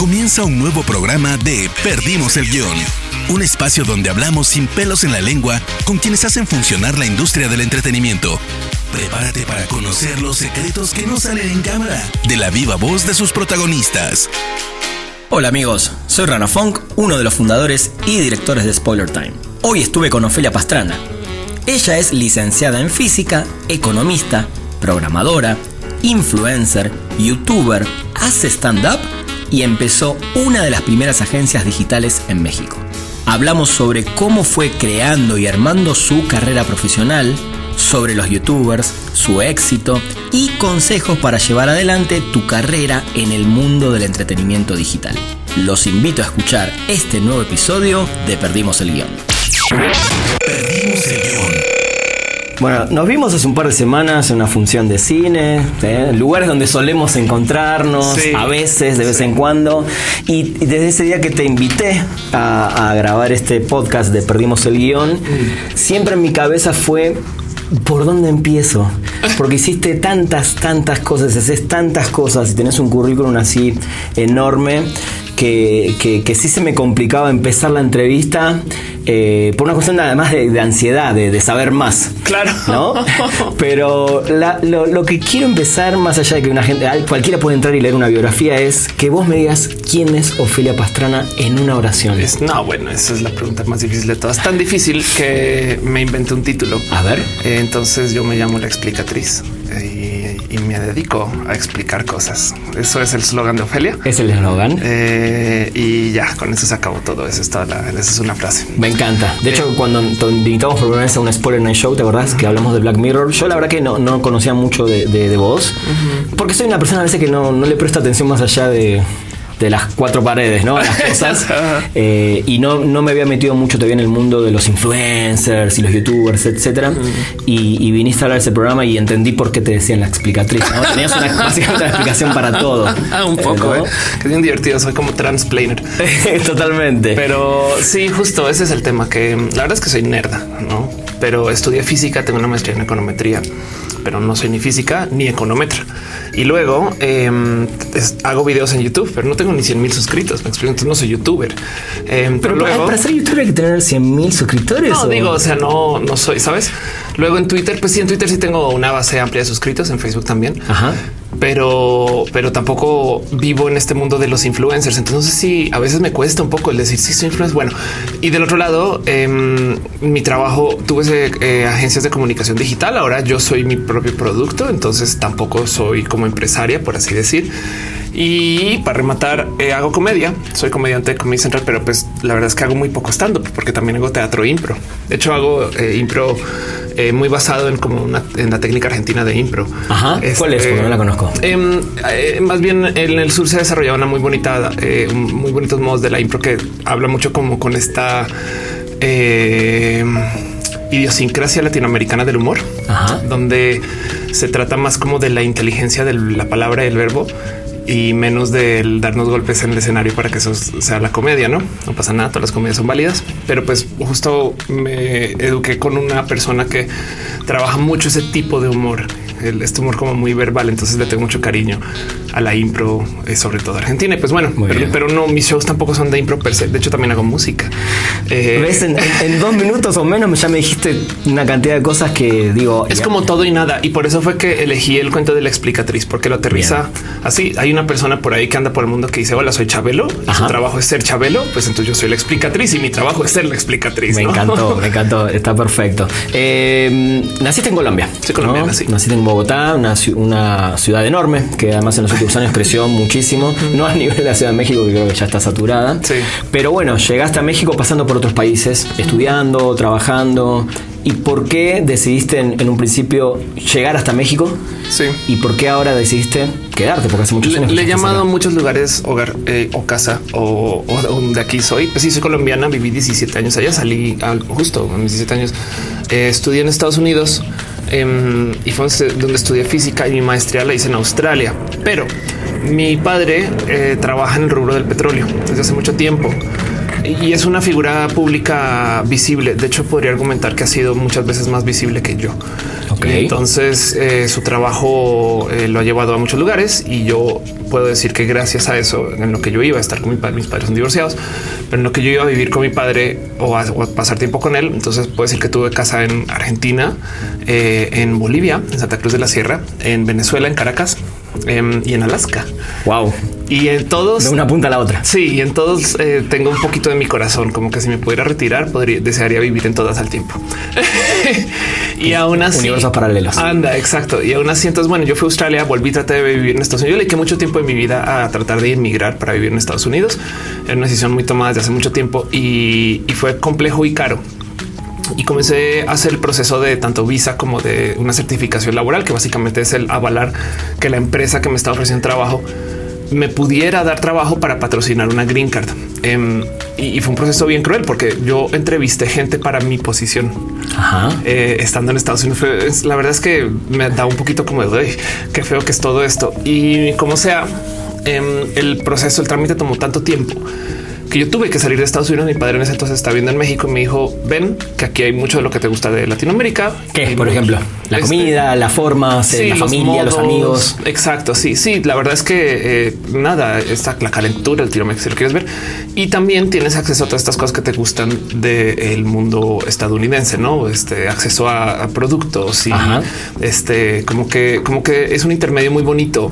Comienza un nuevo programa de Perdimos el Guión. Un espacio donde hablamos sin pelos en la lengua con quienes hacen funcionar la industria del entretenimiento. Prepárate para conocer los secretos que no salen en cámara de la viva voz de sus protagonistas. Hola amigos, soy Rana Funk, uno de los fundadores y directores de Spoiler Time. Hoy estuve con Ofelia Pastrana. Ella es licenciada en física, economista, programadora, influencer, youtuber, hace stand-up y empezó una de las primeras agencias digitales en México. Hablamos sobre cómo fue creando y armando su carrera profesional, sobre los youtubers, su éxito y consejos para llevar adelante tu carrera en el mundo del entretenimiento digital. Los invito a escuchar este nuevo episodio de Perdimos el Guión. Perdimos el Guión. Bueno, nos vimos hace un par de semanas en una función de cine, ¿eh? lugares donde solemos encontrarnos, Sí. a veces, de vez en cuando. Y, desde ese día que te invité a, a grabar este podcast de Perdimos el Guión, siempre en mi cabeza fue. ¿Por dónde empiezo? Porque hiciste tantas, tantas cosas, haces tantas cosas y tenés un currículum así enorme que, que, que sí se me complicaba empezar la entrevista eh, por una cuestión además de, de ansiedad, de, de saber más. Claro. ¿no? Pero la- lo, lo que quiero empezar, más allá de que una gente, al- cualquiera puede entrar y leer una biografía, es que vos me digas quién es Ofelia Pastrana en una oración. Es- no, bueno, esa es la pregunta más difícil de todas. Tan difícil que me inventé un título. A ver. Eh, Entonces yo me llamo la explicatriz eh, y, me dedico a explicar cosas. Eso es el slogan de Ofelia. Es el eslogan. Eh, y ya, con eso se acabó todo. Eso es toda la, esa es una frase. Me encanta. De hecho, cuando te invitamos por primera vez a un Spoiler Night Show, ¿te acordás? Que hablamos de Black Mirror. Yo la verdad que no, no conocía mucho de, de, de vos. Porque soy una persona a veces que no, no le presta atención más allá de, de las cuatro paredes, ¿no? Las cosas. Eh, y no, no me había metido mucho todavía en el mundo de los influencers y los youtubers, etcétera. y, y viniste a hablar de ese programa y entendí por qué te decían la explicatriz, ¿no? Tenías una, básicamente una explicación para todo. Ah, un poco, ¿no? eh, que es bien divertido. Soy como transplaner. Totalmente. Pero sí, justo ese es el tema que la verdad es que soy nerda, no? Pero estudié física, tengo una maestría en econometría, pero no soy ni física ni econometra. Y luego eh, es- hago videos en YouTube, pero no tengo ni 100 mil suscritos. Me explico, entonces no soy youtuber. Eh, pero, Pero para- luego para ser youtuber hay que tener 100 mil suscriptores. no ¿o? digo, o sea, no, no soy, sabes? Luego en Twitter, pues sí, en Twitter sí tengo una base amplia de suscritos, en Facebook también. Ajá. Pero, pero tampoco vivo en este mundo de los influencers. Entonces sí, a veces me cuesta un poco el decir si soy influencer. Bueno, y del otro lado, em, mi trabajo tuve eh, agencias de comunicación digital. Ahora yo soy mi propio producto, entonces tampoco soy como empresaria, por así decir. Y para rematar, eh, hago comedia. Soy comediante de Comedy Central, pero pues la verdad es que hago muy poco stand-up porque también hago teatro impro. De hecho, hago eh, impro eh, muy basado en como una, en la técnica argentina de impro. Ajá. ¿Cuál es? Porque no la conozco. Em, eh, más bien en el sur se ha desarrollado una muy bonita, eh, muy bonitos modos de la impro que habla mucho como con esta eh, idiosincrasia latinoamericana del humor, Ajá. donde se trata más como de la inteligencia de la palabra y el verbo y menos del darnos golpes en el escenario para que eso sea la comedia, ¿no? No pasa nada, todas las comedias son válidas, pero pues justo me eduqué con una persona que trabaja mucho ese tipo de humor, el, este humor como muy verbal, entonces le tengo mucho cariño a la impro, eh, sobre todo argentina. Y pues bueno, pero, bien. pero no, mis shows tampoco son de impro per se, de hecho también hago música. Eh, ¿Ves? En, en- dos minutos o menos ya me dijiste una cantidad de cosas que digo. Es ya- como todo y nada. Y por eso fue que elegí el cuento de la explicatriz, porque lo aterriza así. Hay una persona por ahí que anda por el mundo que dice: Hola, soy Chabelo. Y su trabajo es ser Chabelo. Pues entonces yo soy la explicatriz y mi trabajo es ser la explicatriz. Me ¿no? encantó, me encantó, está perfecto. Eh, naciste en Colombia. Sí, colombiana, sí. Naciste en Bogotá, una, ci- una ciudad enorme que además en los últimos años creció muchísimo. No a nivel de la Ciudad de México, que creo que ya está saturada. Sí. Pero bueno, llegaste a México pasando por otros países, estudiando, trabajando. ¿Y por qué decidiste en, en un principio llegar hasta México? Sí. ¿Y por qué ahora decidiste quedarte? Porque hace muchos años. le he llamado a muchos lugares hogar eh, o casa o, o donde aquí soy. Pues sí, soy colombiana, viví 17 años allá, salí al- justo a mis 17 años. Eh, estudié en Estados Unidos em, y fue donde estudié física y mi maestría la hice en Australia. Pero mi padre eh, trabaja en el rubro del petróleo desde hace mucho tiempo. Y es una figura pública visible. De hecho, podría argumentar que ha sido muchas veces más visible que yo. Entonces, eh, su trabajo eh, lo ha llevado a muchos lugares y yo puedo decir que gracias a eso, en lo que yo iba a estar con mi padre, mis padres son divorciados, pero en lo que yo iba a vivir con mi padre o a, pasar tiempo con él, entonces puedo decir que tuve casa en Argentina, eh, en Bolivia, en Santa Cruz de la Sierra, en Venezuela, en Caracas em, y en Alaska. Wow. Y en todos de una punta a la otra. Sí, y en todos eh, tengo un poquito de mi corazón, como que si me pudiera retirar, podría desearía vivir en todas al tiempo. y aún así, universos paralelos. Anda, exacto. Y aún así, entonces, bueno, yo fui a Australia, volví, traté de vivir en Estados Unidos. Yo le dediqué mucho tiempo de mi vida a tratar de inmigrar para vivir en Estados Unidos. Era una decisión muy tomada desde hace mucho tiempo y, y fue complejo y caro y comencé a hacer el proceso de tanto visa como de una certificación laboral, que básicamente es el avalar que la empresa que me está ofreciendo trabajo me pudiera dar trabajo para patrocinar una green card. Em, y, fue un proceso bien cruel porque yo entrevisté gente para mi posición eh, estando en Estados Unidos. la verdad es que me da un poquito como de qué feo que es todo esto. Y como sea, em, el proceso, el trámite tomó tanto tiempo que yo tuve que salir de Estados Unidos. Mi padre en ese entonces está viendo en México y me dijo, ven que aquí hay mucho de lo que te gusta de Latinoamérica. ¿Qué? Por ejemplo, la este, comida, la forma, la familia, los amigos. Exacto. Sí, sí. La verdad es que eh, nada, está la calentura, el tiro si lo quieres ver. Y también tienes acceso a todas estas cosas que te gustan del mundo estadounidense, no? Este acceso a, productos y este como que, como que es un intermedio muy bonito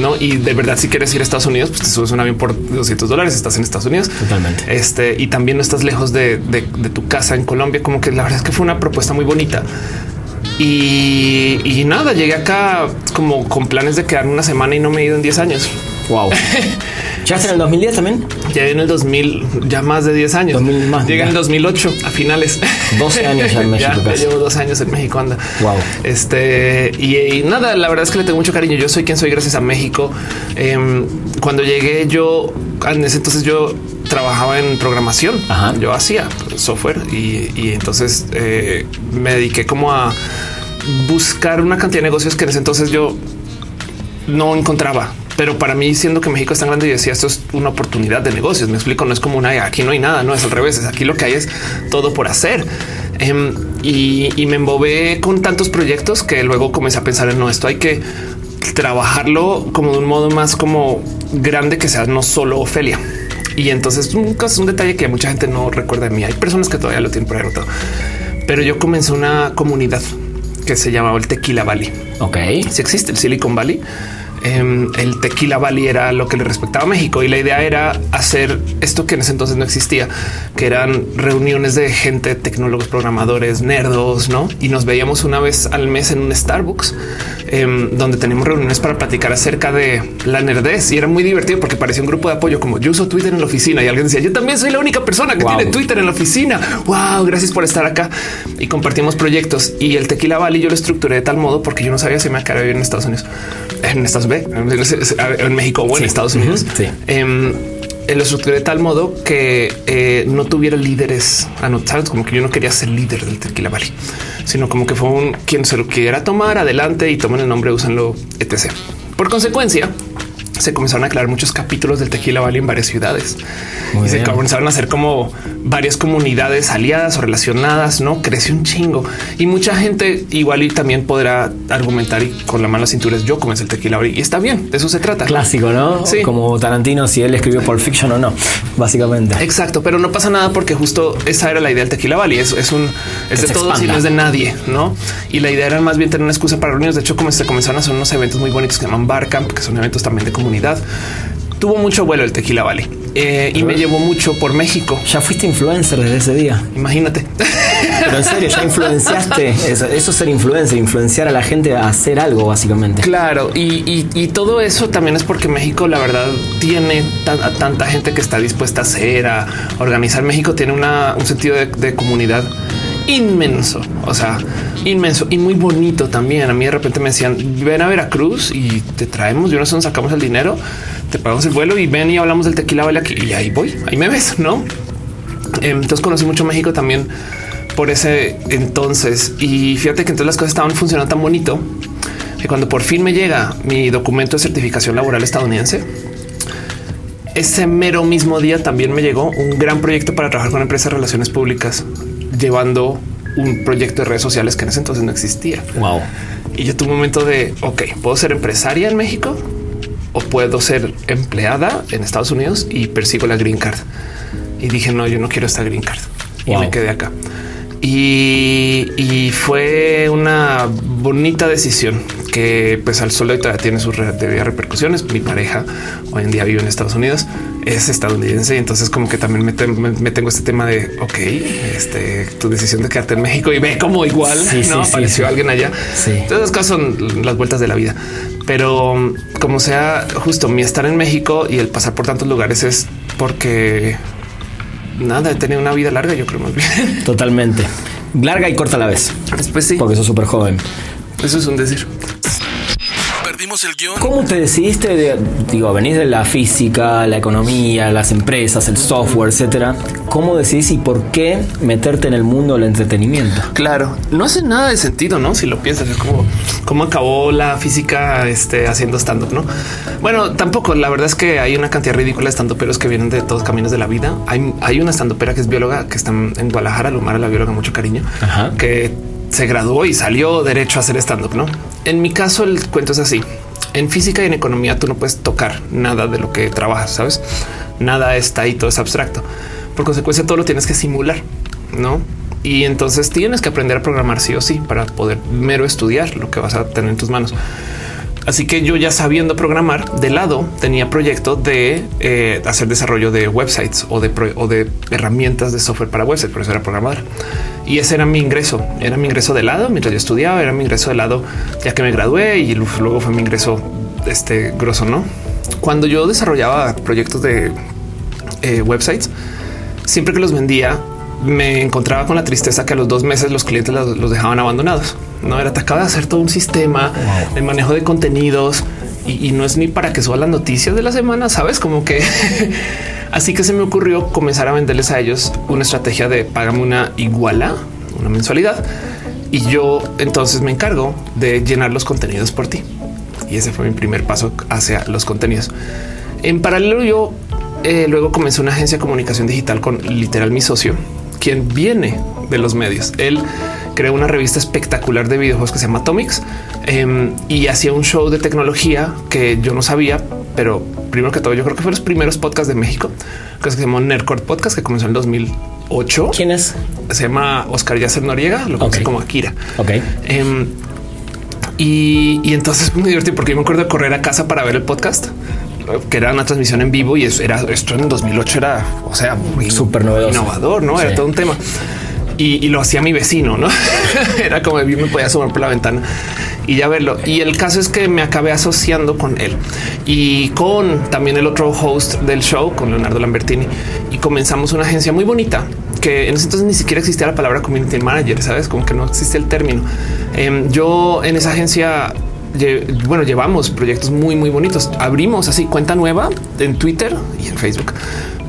no? Y de verdad, si quieres ir a Estados Unidos, pues te subes un avión por 200 dólares, estás en Estados Unidos. Totalmente. Este y también no estás lejos de, tu casa en Colombia. Como que la verdad es que fue una propuesta muy bonita. Y, nada, llegué acá como con planes de quedar una semana y no me he ido en 10 años. Wow. ¿Ya en el 2010 también? Ya en el 2000, ya más de 10 años. Llega en el 2008 a finales. 12 años en México. ya, llevo dos años en México. Anda. Wow. Este y, nada, la verdad es que le tengo mucho cariño. Yo soy quien soy gracias a México. Em, cuando llegué, yo en ese entonces yo trabajaba en programación. Yo hacía software y, entonces eh, me dediqué como a buscar una cantidad de negocios que en ese entonces yo no encontraba pero para mí, siendo que México es tan grande, y decía esto es una oportunidad de negocios. Me explico, no es como una aquí no hay nada, no es al revés. Es aquí lo que hay es todo por hacer. Em, y, me embobé con tantos proyectos que luego comencé a pensar en no, esto hay que trabajarlo como de un modo más como grande que sea no solo Ofelia. Y entonces un, un detalle que mucha gente no recuerda de mí. Hay personas que todavía lo tienen por ahí anotado, pero yo comencé una comunidad que se llamaba el Tequila Valley. Ok. Si existe el Silicon Valley Em, el tequila Valley era lo que le respectaba a México y la idea era hacer esto que en ese entonces no existía, que eran reuniones de gente, tecnólogos, programadores, nerdos, no? Y nos veíamos una vez al mes en un Starbucks em, donde teníamos reuniones para platicar acerca de la nerdez y era muy divertido porque parecía un grupo de apoyo como yo uso Twitter en la oficina y alguien decía yo también soy la única persona que tiene Twitter en la oficina. Wow, gracias por estar acá y compartimos proyectos y el Tequila Valley yo lo estructuré de tal modo porque yo no sabía si me vivir en Estados Unidos, en Estados en México o en Estados Unidos. Sí. Em, lo estructuré de tal modo que eh, no tuviera líderes anotados, como que yo no quería ser líder del Tequila Valley, sino como que fue un quien se lo quiera tomar adelante y tomen el nombre, úsenlo, etc. Por consecuencia, se comenzaron a aclarar muchos capítulos del Tequila Valley en varias ciudades y se comenzaron a hacer como varias comunidades aliadas o relacionadas. No creció un chingo y mucha gente igual y también podrá argumentar y con la mano cintura es yo comencé el Tequila Valley y está bien. De eso se trata. Clásico, no? Sí. Como Tarantino, si él escribió por Fiction o no, básicamente. Exacto, pero no pasa nada porque justo esa era la idea del Tequila Valley. Es, es un es de todos y no es de nadie, no? Y la idea era más bien tener una excusa para reuniones. De hecho, como se comenzaron a hacer unos eventos muy bonitos que se llaman Barcamp, que son eventos también de comunidad Tuvo mucho vuelo el Tequila Valley eh, y me llevó mucho por México. Ya fuiste influencer desde ese día. Imagínate. Pero en serio, ya influenciaste. Eso, es ser influencer, influenciar a la gente a hacer algo, básicamente. Claro. Y, todo eso también es porque México, la verdad, tiene tanta gente que está dispuesta a hacer, a organizar. México tiene un sentido de comunidad inmenso, o sea, inmenso y muy bonito también. A mí de repente me decían, ven a Veracruz y te traemos, yo no sé dónde sacamos el dinero, te pagamos el vuelo y ven y hablamos del tequila vale aquí y ahí voy, ahí me ves, ¿no? Entonces conocí mucho México también por ese entonces y fíjate que entonces las cosas estaban funcionando tan bonito que cuando por fin me llega mi documento de certificación laboral estadounidense, ese mero mismo día también me llegó un gran proyecto para trabajar con empresas de relaciones públicas, llevando un proyecto de redes sociales que en ese entonces no existía. Wow. Y yo tuve un momento de, ok, ¿puedo ser empresaria en México? ¿O puedo ser empleada en Estados Unidos y persigo la green card? Y dije, no, yo no quiero esta green card. Y Wow. me quedé acá. Y, y fue una bonita decisión que pues al sol de hoy todavía tiene sus re- repercusiones. Mi pareja hoy en día vive en Estados Unidos, es estadounidense y entonces como que también me, me- me tengo este tema de, ok, este, tu decisión de quedarte en México y ve como igual, Sí, ¿no? sí, Apareció sí. alguien allá. Sí. Entonces, las cosas son las vueltas de la vida. Pero um, como sea, justo mi estar en México y el pasar por tantos lugares es porque nada, he tenido una vida larga, yo creo más bien. Totalmente. Larga y corta a la vez. Pues sí, Porque sos súper joven. eso es un decir. El guion. ¿Cómo te decidiste de, digo, venís de la física, la economía, las empresas, el software, etcétera? ¿Cómo decidís y por qué meterte en el mundo del entretenimiento? Claro, no hace nada de sentido, ¿no? Si lo piensas, es como cómo acabó la física este, haciendo stand-up, ¿no? Bueno, tampoco, la verdad es que hay una cantidad ridícula de stand-uperos que vienen de todos caminos de la vida. Hay, hay una stand-upera que es bióloga, que está en Guadalajara, Lumara, la bióloga, mucho cariño, Ajá. que se graduó y salió derecho a hacer stand-up, ¿no? En mi caso, el cuento es así. En física y en economía tú no puedes tocar nada de lo que trabajas, ¿sabes? Nada está ahí, todo es abstracto. Por consecuencia, todo lo tienes que simular, ¿no? Y entonces tienes que aprender a programar sí o sí para poder mero estudiar lo que vas a tener en tus manos. Así que yo ya sabiendo programar de lado tenía proyecto de eh, hacer desarrollo de websites o de, herramientas de software para websites, por eso era programador. Y ese era mi ingreso, era mi ingreso de lado mientras yo estudiaba, era mi ingreso de lado ya que me gradué y luego fue mi ingreso este grosso, ¿no? Cuando yo desarrollaba proyectos de eh, websites, siempre que los vendía, me encontraba con la tristeza que a los dos meses los clientes los, los dejaban abandonados. No era, te acaba de hacer todo un sistema de manejo de contenidos y, y no es ni para que suba las noticias de la semana, sabes? Como que así que se me ocurrió comenzar a venderles a ellos una estrategia de págame una iguala, una mensualidad y yo entonces me encargo de llenar los contenidos por ti. Y ese fue mi primer paso hacia los contenidos. En paralelo, yo eh, luego comencé una agencia de comunicación digital con literal mi socio, quien viene de los medios. Él creó una revista espectacular de videojuegos que se llama Atomics em, y hacía un show de tecnología que yo no sabía, pero primero que todo, yo creo que fue los primeros podcasts de México, que se llamó Nerdcore Podcast, que comenzó en 2008. ¿Quién es? Se llama Oscar Yacer Noriega, lo conocí Ok. como Akira. Ok. Em, y, y entonces fue muy divertido porque yo me acuerdo de correr a casa para ver el podcast, que era una transmisión en vivo y eso era esto en 2008 era, o sea, Súper innovador, no era todo un tema. Y, y lo hacía mi vecino, no era como yo me podía asomar por la ventana y ya verlo. Y el caso es que me acabé asociando con él y con también el otro host del show, con Leonardo Lambertini, y comenzamos una agencia muy bonita que en ese entonces ni siquiera existía la palabra community manager, sabes, como que no existe el término. Em, yo en esa agencia bueno, llevamos proyectos muy, muy bonitos. Abrimos así cuenta nueva en Twitter y en Facebook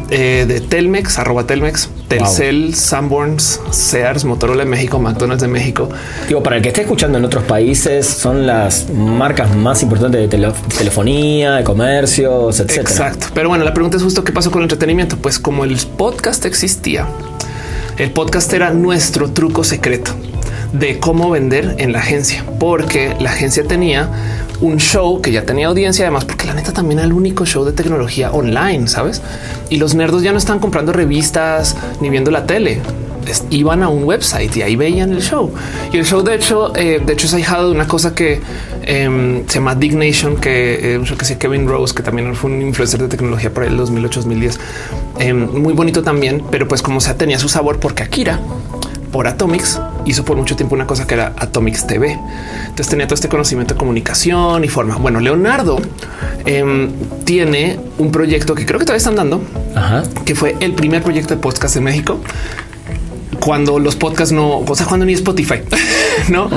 eh, de Telmex, arroba Telmex, Telcel, Sanborns, Sears, Motorola de México, McDonald's de México. Digo, para el que esté escuchando en otros países, son las marcas más importantes de tele- telefonía, de comercios, etcétera. Exacto. Pero bueno, la pregunta es justo qué pasó con el entretenimiento. Pues como el podcast existía, el podcast era nuestro truco secreto de cómo vender en la agencia, porque la agencia tenía un show que ya tenía audiencia, además, porque la neta también era el único show de tecnología online, sabes? Y los nerdos ya no están comprando revistas ni viendo la tele. Iban a un website y ahí veían el show. Y el show, de hecho, eh, de hecho, es ahijado de una cosa que em, se llama Dignation, que eh, show que hacía Kevin Rose, que también fue un influencer de tecnología para el 2008-2010. Em, muy bonito también, pero pues como sea, tenía su sabor porque Akira por Atomics hizo por mucho tiempo una cosa que era Atomics TV. Entonces tenía todo este conocimiento de comunicación y forma. Bueno, Leonardo em, tiene un proyecto que creo que todavía están dando, Ajá. que fue el primer proyecto de podcast en México. Cuando los podcasts no, o sea, cuando ni Spotify, no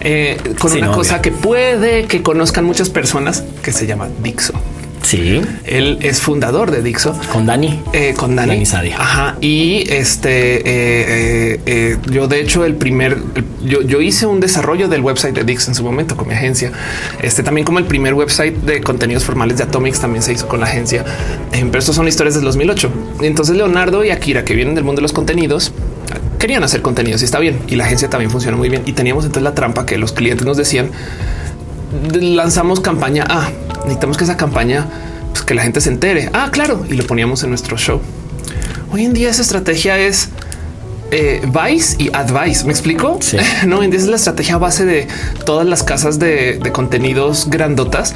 Eh, con Sí, una no, cosa obvio. que puede que conozcan muchas personas que se llama Dixo. Sí. Él es fundador de Dixo. Con Dani. Eh, con Dani. Dani Sadia. Ajá. Y este, eh, eh, yo de hecho el primer, yo, yo hice un desarrollo del website de Dix en su momento con mi agencia. Este también como el primer website de contenidos formales de Atomics también se hizo con la agencia. Eh, pero estos son historias del 2008. Y entonces Leonardo y Akira, que vienen del mundo de los contenidos, querían hacer contenidos y está bien. Y la agencia también funciona muy bien. Y teníamos entonces la trampa que los clientes nos decían, lanzamos campaña A, necesitamos que esa campaña, pues que la gente se entere. Ah, claro. Y lo poníamos en nuestro show. Hoy en día esa estrategia es eh, Vice y Advice. ¿Me explico? Sí. No, hoy en día es la estrategia base de todas las casas de, de contenidos grandotas,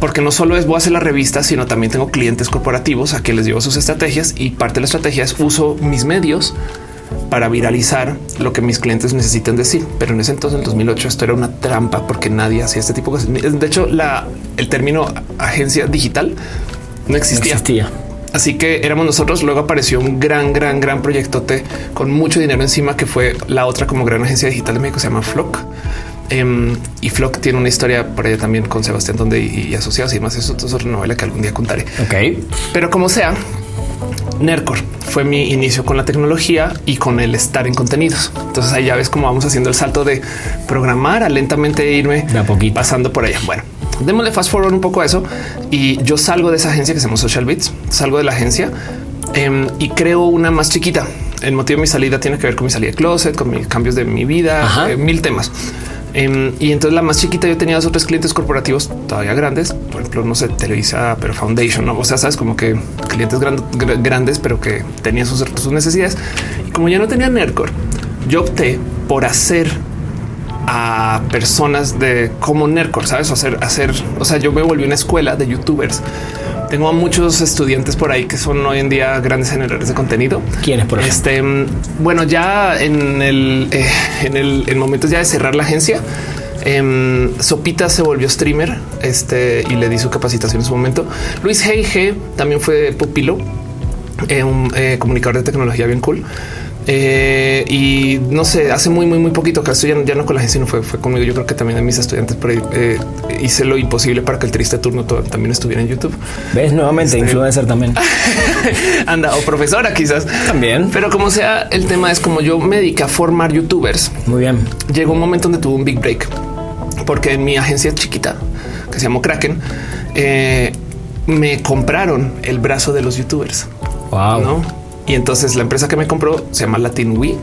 porque no solo es voy a hacer la revista, sino también tengo clientes corporativos a quienes les llevo sus estrategias y parte de la estrategia es uso mis medios para viralizar lo que mis clientes necesitan decir. Pero en ese entonces, en el 2008, esto era una trampa porque nadie hacía este tipo de cosas. De hecho, la, el término agencia digital no existía. No existía. Así que éramos nosotros. Luego apareció un gran, gran, gran proyectote con mucho dinero encima, que fue la otra como gran agencia digital de México, se llama Flock. Em, y Flock tiene una historia por allá también con Sebastián Donde y, y asociados y demás. Eso es otra novela que algún día contaré. Ok. Pero como sea, Nercor fue mi inicio con la tecnología y con el estar en contenidos. Entonces ahí ya ves cómo vamos haciendo el salto de programar a lentamente irme De a poquito. pasando por allá. Bueno, démosle fast forward un poco a eso y yo salgo de esa agencia que se llama Social Bits, salgo de la agencia em, y creo una más chiquita. El motivo de mi salida tiene que ver con mi salida de closet, con mis cambios de mi vida, eh, mil temas. Em, y entonces la más chiquita yo tenía dos o tres clientes corporativos todavía grandes, por ejemplo, no sé, Televisa, pero Foundation, ¿no? o sea, sabes como que clientes gran- gr- grandes, pero que tenían sus, sus necesidades. Y como ya no tenía Nerdcore, yo opté por hacer a personas de como Nerdcore, sabes, hacer, hacer, o sea, yo me volví una escuela de youtubers. Tengo a muchos estudiantes por ahí que son hoy en día grandes generadores de contenido. ¿Quiénes, por ejemplo? Este, bueno, ya en el, eh, en el en momentos ya de cerrar la agencia, em, Sopita se volvió streamer este, y le di su capacitación en su momento. Luis G también fue pupilo, eh, un eh, comunicador de tecnología bien cool. Eh, y no sé, hace muy, muy, muy poquito que estoy ya, ya no con la agencia, no fue, fue conmigo. Yo creo que también de mis estudiantes por ahí eh, hice lo imposible para que el triste turno también estuviera en YouTube. ¿Ves? Nuevamente, Este- influencer también. Anda, o profesora quizás. También. Pero como sea, el tema es como yo me dediqué a formar youtubers. Muy bien. Llegó un momento donde tuve un big break porque en mi agencia chiquita que se llamó Kraken eh, me compraron el brazo de los youtubers. Wow. ¿no? Y entonces la empresa que me compró se llama Latin We,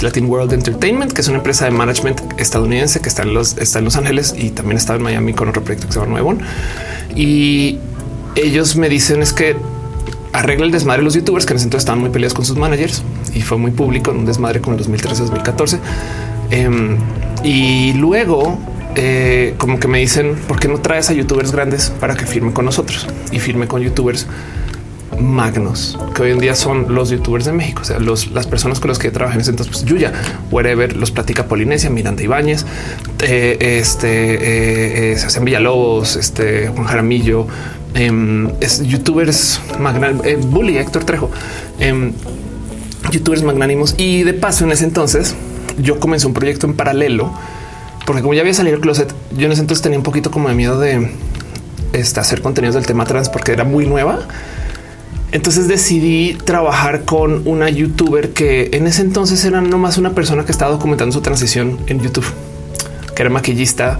Latin World Entertainment, que es una empresa de management estadounidense que está en los, está en Los Ángeles y también estaba en Miami con otro proyecto que se llama Nuevon. Y ellos me dicen es que arregla el desmadre de los youtubers que en ese entonces estaban muy peleados con sus managers y fue muy público en un desmadre con el 2013-2014. Em, y luego eh, como que me dicen por qué no traes a youtubers grandes para que firmen con nosotros y firme con youtubers magnos que hoy en día son los youtubers de México. O sea, los, las personas con las que trabajé en ese entonces, pues Yuya, wherever, los platica Polinesia, Miranda Ibáñez, eh, este, eh, eh, Sebastián Villalobos, este Juan Jaramillo, em, es youtubers magnánimos, eh, Bully, Héctor Trejo, em, youtubers magnánimos. Y de paso, en ese entonces, yo comencé un proyecto en paralelo, porque como ya había salido el closet, yo en ese entonces tenía un poquito como de miedo de este, hacer contenidos del tema trans porque era muy nueva. Entonces decidí trabajar con una youtuber que en ese entonces era nomás una persona que estaba documentando su transición en YouTube, que era maquillista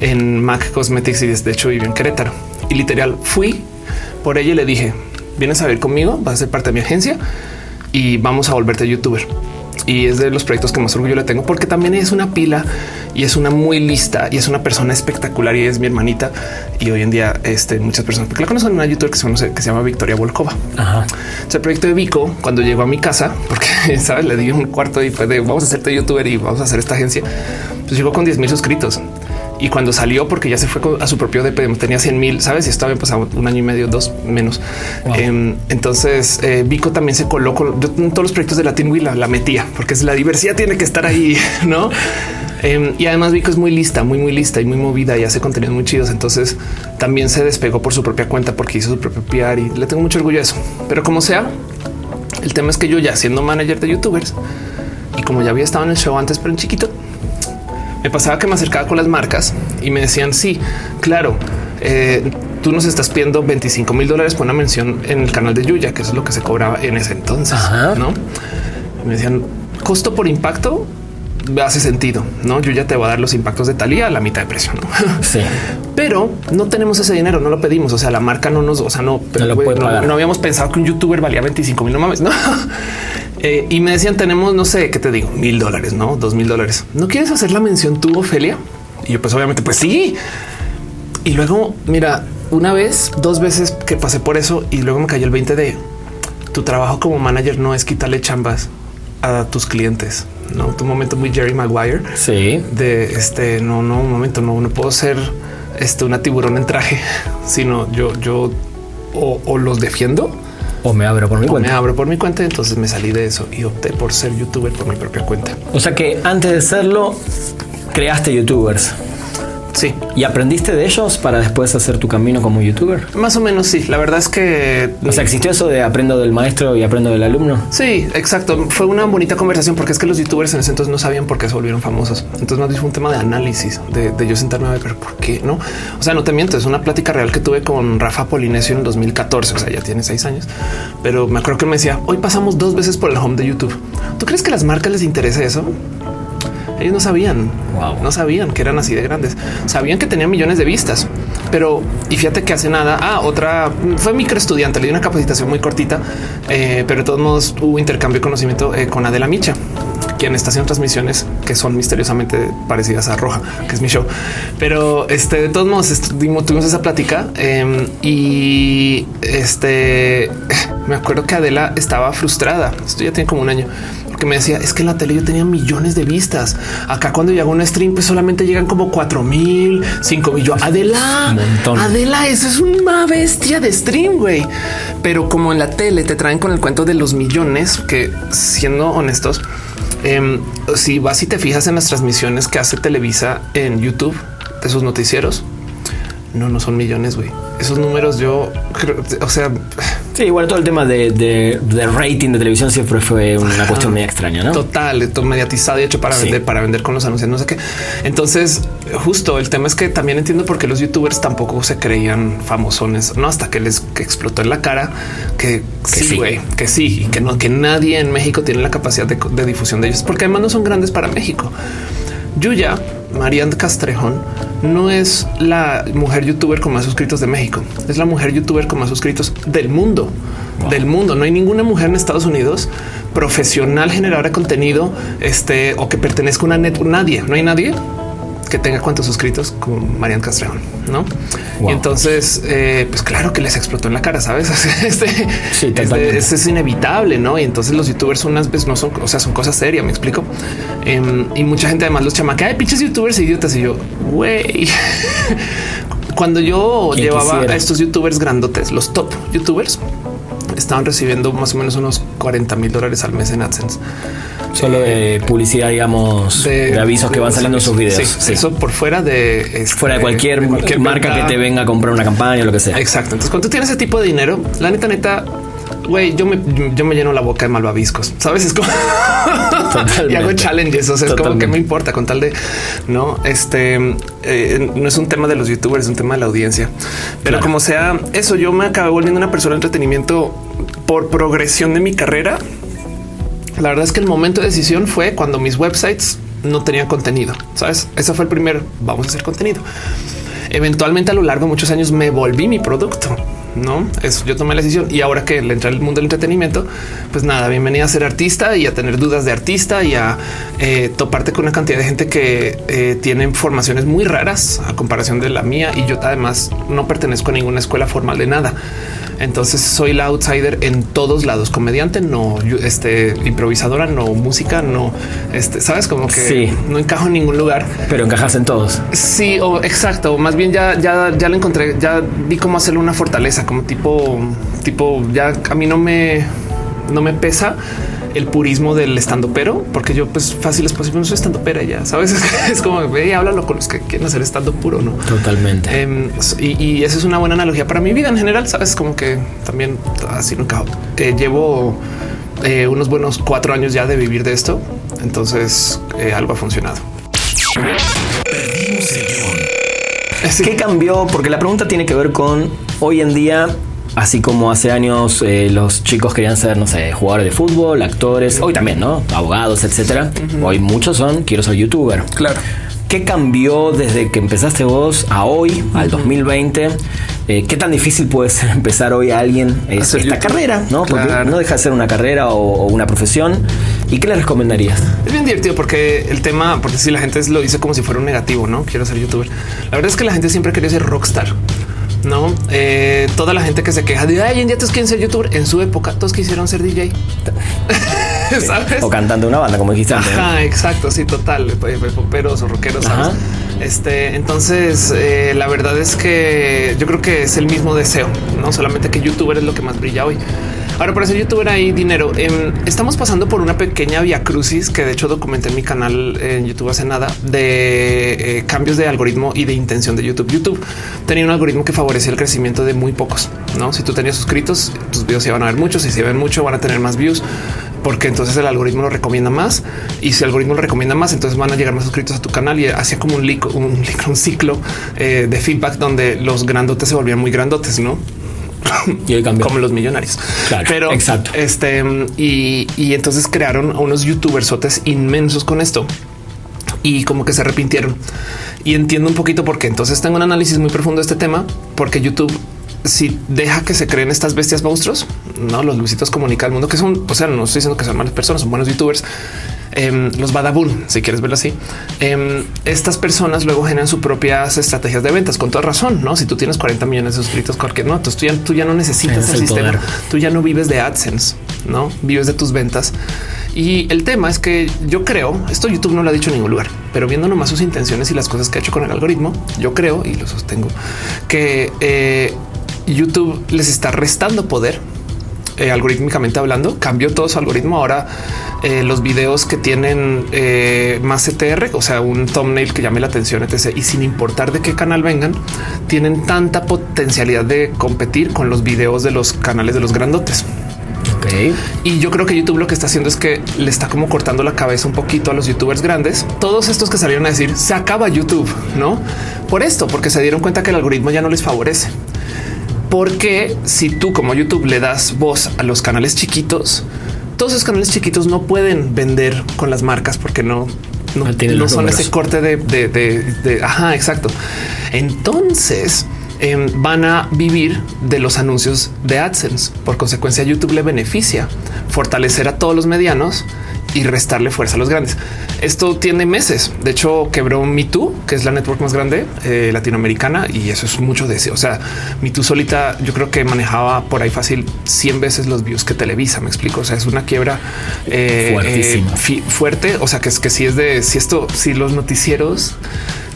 en Mac Cosmetics y de hecho vive en Querétaro. Y literal fui por ella y le dije, vienes a ver conmigo, vas a ser parte de mi agencia y vamos a volverte youtuber. Y es de los proyectos que más orgullo le tengo porque también es una pila y es una muy lista y es una persona espectacular y es mi hermanita. Y hoy en día este, muchas personas, porque la conocen una youtuber que se, conoce- que se llama Victoria Volkova. Ajá. El proyecto de Vico, cuando llegó a mi casa, porque sabes, le di un cuarto y fue de vamos a hacerte youtuber y vamos a hacer esta agencia. Pues llegó con 10 mil suscritos. Y cuando salió, porque ya se fue a su propio DP, tenía 100 mil, sabes, y estaba pasado un año y medio, dos menos. Wow. Em, entonces, eh, Vico también se colocó. Yo en todos los proyectos de Latin Wheel la, la metía porque es la diversidad tiene que estar ahí, no? Em, y además Vico es muy lista, muy, muy lista y muy movida y hace contenidos muy chidos. Entonces también se despegó por su propia cuenta porque hizo su propio PR y le tengo mucho orgullo de eso. Pero como sea, el tema es que yo ya siendo manager de youtubers y como ya había estado en el show antes, pero en chiquito, me pasaba que me acercaba con las marcas y me decían, sí, claro, eh, tú nos estás pidiendo 25 mil dólares por una mención en el canal de Yuya, que eso es lo que se cobraba en ese entonces, ¿no? Me decían costo por impacto hace sentido, no? Yo ya te voy a dar los impactos de Talía a la mitad de precio, ¿no? Sí. Pero no tenemos ese dinero, no lo pedimos. O sea, la marca no nos, o sea, no, No lo pagar. no habíamos pensado que un youtuber valía 25 mil, no mames, no. Eh, y me decían, tenemos, no sé, ¿qué te digo? Mil dólares, no? Dos mil dólares. ¿No quieres hacer la mención tú, Ofelia? Y yo, pues obviamente, pues sí. Y luego, mira, una vez, dos veces que pasé por eso y luego me cayó el 20 de tu trabajo como manager no es quitarle chambas a tus clientes. No, tu momento muy Jerry Maguire Sí. de este no, no, un momento, no, no puedo ser este una tiburón en traje, sino yo, yo o, o los defiendo O me abro por mi o me cuenta. abro por mi cuenta. Entonces me salí de eso y opté por ser youtuber por mi propia cuenta. O sea que antes de serlo, creaste youtubers Sí, y aprendiste de ellos para después hacer tu camino como youtuber. más o menos. Sí, la verdad es que O sea, existió eso de aprendo del maestro y aprendo del alumno. Sí, exacto. Fue una bonita conversación porque es que los youtubers en ese entonces no sabían por qué se volvieron famosos. Entonces más bien fue un tema de análisis, de, de yo sentarme a ver, pero ¿por qué no? O sea, no te miento, es una plática real que tuve con Rafa Polinesio en el 2014, o sea, ya tiene seis años, pero me acuerdo que me decía, hoy pasamos dos veces por el home de YouTube. ¿Tú crees que a las marcas les interesa eso? Ellos no sabían, Wow. no sabían que eran así de grandes. Sabían que tenían millones de vistas, pero y fíjate que hace nada. Ah, otra fue micro estudiante, le di una capacitación muy cortita, eh, pero de todos modos hubo intercambio de conocimiento eh, con Adela Micha, quien está haciendo transmisiones que son misteriosamente parecidas a Roja, que es mi show. Pero este, de todos modos, estuvimos- tuvimos esa plática eh, y este me acuerdo que Adela estaba frustrada. Esto ya tiene como un año porque me decía es que en la tele yo tenía millones de vistas. Acá cuando hago un stream, pues solamente llegan como cuatro mil, cinco mil. Yo Adela, montón. Adela, eso es una bestia de stream, güey. Pero como en la tele te traen con el cuento de los millones, que siendo honestos, em, si vas y te fijas en las transmisiones que hace Televisa en YouTube de sus noticieros, no, no son millones, güey. Esos números yo creo, o sea, Sí, bueno, todo el tema de, de- de rating de televisión siempre fue una cuestión media extraña, ¿no? Total, todo mediatizado y hecho para Sí. vender, para vender con los anuncios, no sé qué. Entonces, justo el tema es que también entiendo por qué los youtubers tampoco se creían famosones, no hasta que les que explotó en la cara que, Que sí. sí, güey, que sí, y que no, que nadie en México tiene la capacidad de, de difusión de ellos, porque además no son grandes para México. Yuya, Marian Castrejón, no es la mujer youtuber con más suscritos de México, es la mujer youtuber con más suscritos del mundo. Del mundo. No hay ninguna mujer en Estados Unidos profesional generadora de contenido este o que pertenezca a una net. Nadie, no hay nadie que tenga cuantos suscritos como Marian Castrejón, no? Wow. Y entonces, eh, pues claro que les explotó en la cara, sabes? Este, Sí, es, de- totalmente. es- inevitable, no? Y entonces los youtubers son unas veces no son, o sea, son cosas serias. Me explico. Em, y mucha gente además los chamaca, ay, pinches youtubers idiotas. Y yo, güey, cuando yo llevaba quisiera. a estos youtubers grandotes, los top youtubers estaban recibiendo más o menos unos 40 mil dólares al mes en AdSense. Solo de publicidad, digamos, de, avisos que van saliendo en sus videos. Sí, Sí. Eso por fuera de este, Fuera de cualquier, marca venta. que te venga a comprar una campaña o lo que sea. Exacto. Entonces, cuando tú tienes ese tipo de dinero, la neta, neta, güey, yo me, yo me lleno la boca de malvaviscos. Sabes? Es como y hago challenges. O sea, es como que me importa con tal de no, este eh, no es un tema de los youtubers, es un tema de la audiencia. Pero Claro. como sea eso, yo me acabé volviendo una persona de entretenimiento por progresión de mi carrera. La verdad es que el momento de decisión fue cuando mis websites no tenían contenido. Sabes, ese fue el primer vamos a hacer contenido. Eventualmente a lo largo de muchos años me volví mi producto. No, eso yo tomé la decisión y ahora que le entré al mundo del entretenimiento, pues nada, bienvenida a ser artista y a tener dudas de artista y a eh, toparte con una cantidad de gente que eh, tiene formaciones muy raras a comparación de la mía y yo además no pertenezco a ninguna escuela formal de nada. Entonces soy la outsider en todos lados. Comediante, no, este, improvisadora, no, música, no, este, sabes como que Sí. no encajo en ningún lugar. Pero encajas en todos. Sí, o exacto. o Más bien ya, ya, ya le encontré, ya vi cómo hacerle una fortaleza, como tipo, tipo, ya a mí no me, no me pesa el purismo del estando pero, porque yo pues fácil es posible, no soy estando pera ya, sabes? Es como ve y háblalo con los que quieren hacer estando puro, no? Totalmente. Em, y, y esa es una buena analogía para mi vida en general. Sabes, como que también así nunca eh, llevo eh, unos buenos cuatro años ya de vivir de esto. Entonces eh, algo ha funcionado. Perdimos el guion. ¿Qué cambió? Porque la pregunta tiene que ver con hoy en día Así como hace años eh, los chicos querían ser, no sé, jugadores de fútbol, actores, hoy también, ¿no? Abogados, etcétera. Hoy muchos son, quiero ser youtuber. Claro. ¿Qué cambió desde que empezaste vos a hoy, al 2020? Eh, ¿Qué tan difícil puede ser empezar hoy a alguien esta carrera? ¿no? Porque no deja de ser una carrera o, una profesión. ¿Y qué le recomendarías? Es bien divertido porque el tema, porque si la gente lo dice como si fuera un negativo, ¿no? Quiero ser youtuber. La verdad es que la gente siempre quería ser rockstar. No, eh, toda la gente que se queja de ay, en día todos quieren ser youtuber. En su época, todos quisieron ser DJ. ¿Sabes? O cantante de una banda, como dijiste. Ajá, exacto. Sí, total. Poperos o rockeros. ¿sabes? Este, entonces, eh, la verdad es que yo creo que es el mismo deseo, no solamente que youtuber es lo que más brilla hoy. Ahora, para ser youtuber hay dinero. Em, estamos pasando por una pequeña via crucis que de hecho documenté en mi canal en YouTube hace nada de eh, cambios de algoritmo y de intención de YouTube. YouTube tenía un algoritmo que favorecía el crecimiento de muy pocos. No, si tú tenías suscritos, tus videos iban a ver muchos si ven mucho van a tener más views porque entonces el algoritmo lo recomienda más y si el algoritmo lo recomienda más, entonces van a llegar más suscritos a tu canal y hacía como un, un, un ciclo eh, de feedback donde los grandotes se volvían muy grandotes, no? Y como los millonarios. Pero exacto. Este y, entonces crearon unos youtubersotes inmensos con esto y como que se arrepintieron. Y entiendo un poquito por qué. Entonces tengo un análisis muy profundo de este tema, porque YouTube si deja que se creen estas bestias monstruos, no los Luisitos comunica al mundo que son, o sea, no estoy diciendo que son malas personas, son buenos youtubers, Em, los badabun, si quieres verlo así. Em, estas personas luego generan sus propias estrategias de ventas con toda razón. No, si tú tienes 40 millones de suscritos, cualquier no, tú ya, tú ya no necesitas el, sistema. Tú ya no vives de AdSense, no vives de tus ventas. Y el tema es que yo creo, esto YouTube no lo ha dicho en ningún lugar, pero viendo nomás sus intenciones y las cosas que ha hecho con el algoritmo, yo creo y lo sostengo que eh, YouTube les está restando poder eh, algorítmicamente hablando, cambió todo su algoritmo. Ahora eh, los videos que tienen eh, más CTR, o sea, un thumbnail que llame la atención, etc. Y sin importar de qué canal vengan, tienen tanta potencialidad de competir con los videos de los canales de los grandotes. Y yo creo que YouTube lo que está haciendo es que le está como cortando la cabeza un poquito a los youtubers grandes. Todos estos que salieron a decir se acaba YouTube, no por esto, porque se dieron cuenta que el algoritmo ya no les favorece. Porque si tú como YouTube le das voz a los canales chiquitos, todos esos canales chiquitos no pueden vender con las marcas porque no, no, son ese corte de, de, de, ajá, exacto. Entonces em, van a vivir de los anuncios de AdSense. Por consecuencia, YouTube le beneficia fortalecer a todos los medianos y restarle fuerza a los grandes. Esto tiene meses. De hecho, quebró MeToo, que es la network más grande eh, latinoamericana, y eso es mucho de ese. O sea, MeToo solita, yo creo que manejaba por ahí fácil 100 veces los views que Televisa. Me explico. O sea, es una quiebra eh, eh fuerte. O sea, que es que si es de si esto, si los noticieros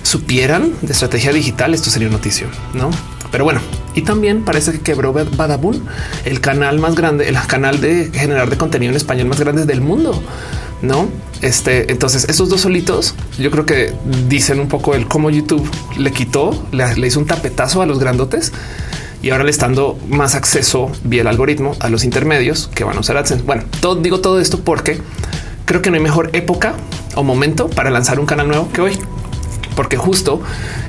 supieran de estrategia digital, esto sería un noticio, no? Pero bueno, y también parece que quebró Badabun, el canal más grande, el canal de generar de contenido en español más grande del mundo. No, este, entonces esos dos solitos, yo creo que dicen un poco el cómo YouTube le quitó, le, hizo un tapetazo a los grandotes y ahora le está dando más acceso vía el algoritmo a los intermedios que van a usar AdSense. Bueno, todo, digo todo esto porque creo que no hay mejor época o momento para lanzar un canal nuevo que hoy, porque justo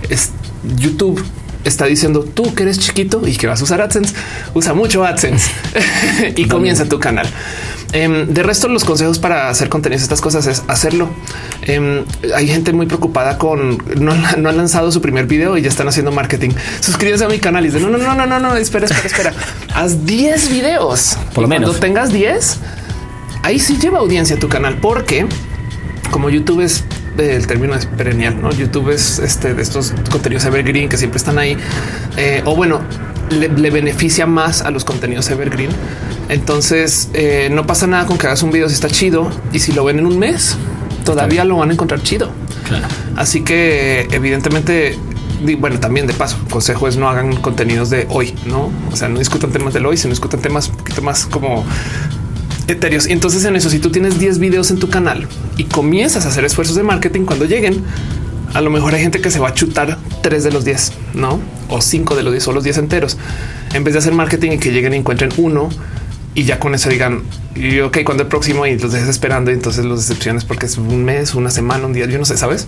es YouTube está diciendo tú que eres chiquito y que vas a usar AdSense, usa mucho AdSense y comienza tu canal. Em, de resto, los consejos para hacer contenidos, estas cosas es hacerlo. Em, hay gente muy preocupada con no, no, han lanzado su primer video y ya están haciendo marketing. Suscríbete a mi canal y dice no, no, no, no, no, no, espera, espera, espera. Haz 10 videos. Por lo menos cuando tengas 10, ahí sí lleva audiencia a tu canal, porque como YouTube es el término es perennial, ¿no? YouTube es este de estos contenidos evergreen que siempre están ahí. Eh, o bueno, le, beneficia más a los contenidos evergreen. Entonces eh, no pasa nada con que hagas un video si está chido y si lo ven en un mes, todavía lo van a encontrar chido. Así que evidentemente bueno, también de paso, consejo es no hagan contenidos de hoy, no? O sea, no discutan temas del hoy, sino discutan temas un poquito más como etéreos. Entonces en eso, si tú tienes 10 videos en tu canal y comienzas a hacer esfuerzos de marketing cuando lleguen, a lo mejor hay gente que se va a chutar tres de los 10, no? O cinco de los 10 o los 10 enteros. En vez de hacer marketing y que lleguen y encuentren uno y ya con eso digan, y ok, cuando el próximo y los dejes esperando. Y entonces los decepciones porque es un mes, una semana, un día, yo no sé, sabes?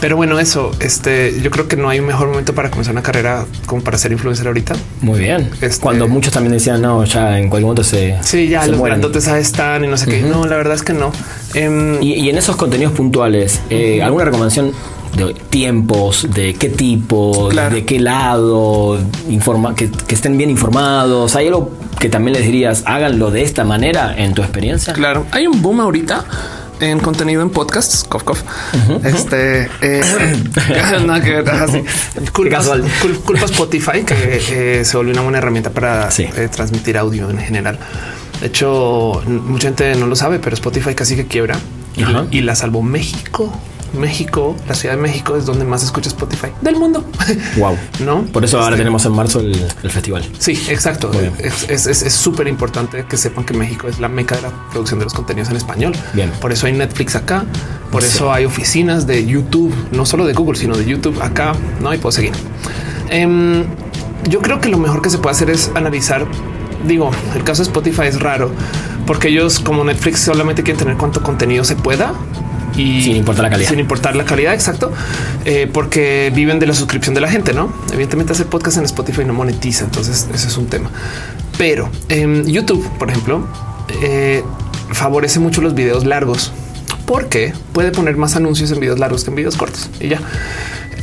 Pero bueno, eso, este, yo creo que no hay un mejor momento para comenzar una carrera como para ser influencer ahorita. Muy bien. Este- Cuando muchos también decían, no, ya en cualquier momento se. Sí, ya se los mueren. grandotes ahí están y no sé qué. No, la verdad es que no. Em, Y, y en esos contenidos puntuales, eh, ¿alguna recomendación de tiempos, de qué tipo, Claro. de qué lado, informa que, que estén bien informados? ¿Hay algo que también les dirías, háganlo de esta manera en tu experiencia? Claro, hay un boom ahorita en contenido en podcasts. Cof, cof. Este eh, nada que ver, ajá, sí. culpa, casual. cul- culpa Spotify que eh, se volvió una buena herramienta para Sí. eh, transmitir audio en general. De hecho, mucha gente no lo sabe, pero Spotify casi que quiebra y, y la salvó México. México, la Ciudad de México es donde más se escucha Spotify del mundo. Wow. No, Por eso ahora Este, tenemos en marzo el, el festival. Sí, exacto. Es súper importante que sepan que México es la meca de la producción de los contenidos en español. Bien. Por eso hay Netflix acá. Por Sí. eso hay oficinas de YouTube, no solo de Google, sino de YouTube acá. No, y puedo seguir. Em, yo creo que lo mejor que se puede hacer es analizar. Digo, el caso de Spotify es raro porque ellos, como Netflix, solamente quieren tener cuánto contenido se pueda y Sin importar la calidad. Sin importar la calidad, exacto, eh, porque viven de la suscripción de la gente, no? Evidentemente, hacer podcast en Spotify no monetiza, entonces ese es un tema. Pero en YouTube, por ejemplo, eh, favorece mucho los videos largos porque puede poner más anuncios en videos largos que en videos cortos y ya.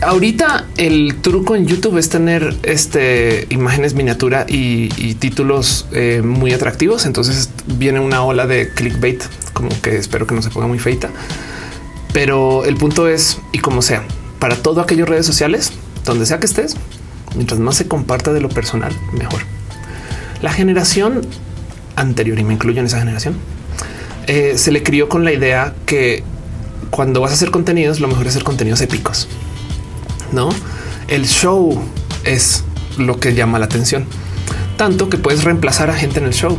Ahorita el truco en YouTube es tener este imágenes miniatura y, y títulos eh, muy atractivos. Entonces viene una ola de clickbait, como que espero que no se ponga muy feita. Pero el punto es, y como sea, para todo aquellos redes sociales, donde sea que estés, mientras más se comparta de lo personal, mejor. La generación anterior, y me incluyo en esa generación, eh, se le crió con la idea que cuando vas a hacer contenidos, lo mejor es hacer contenidos épicos. No, el show es lo que llama la atención, tanto que puedes reemplazar a gente en el show.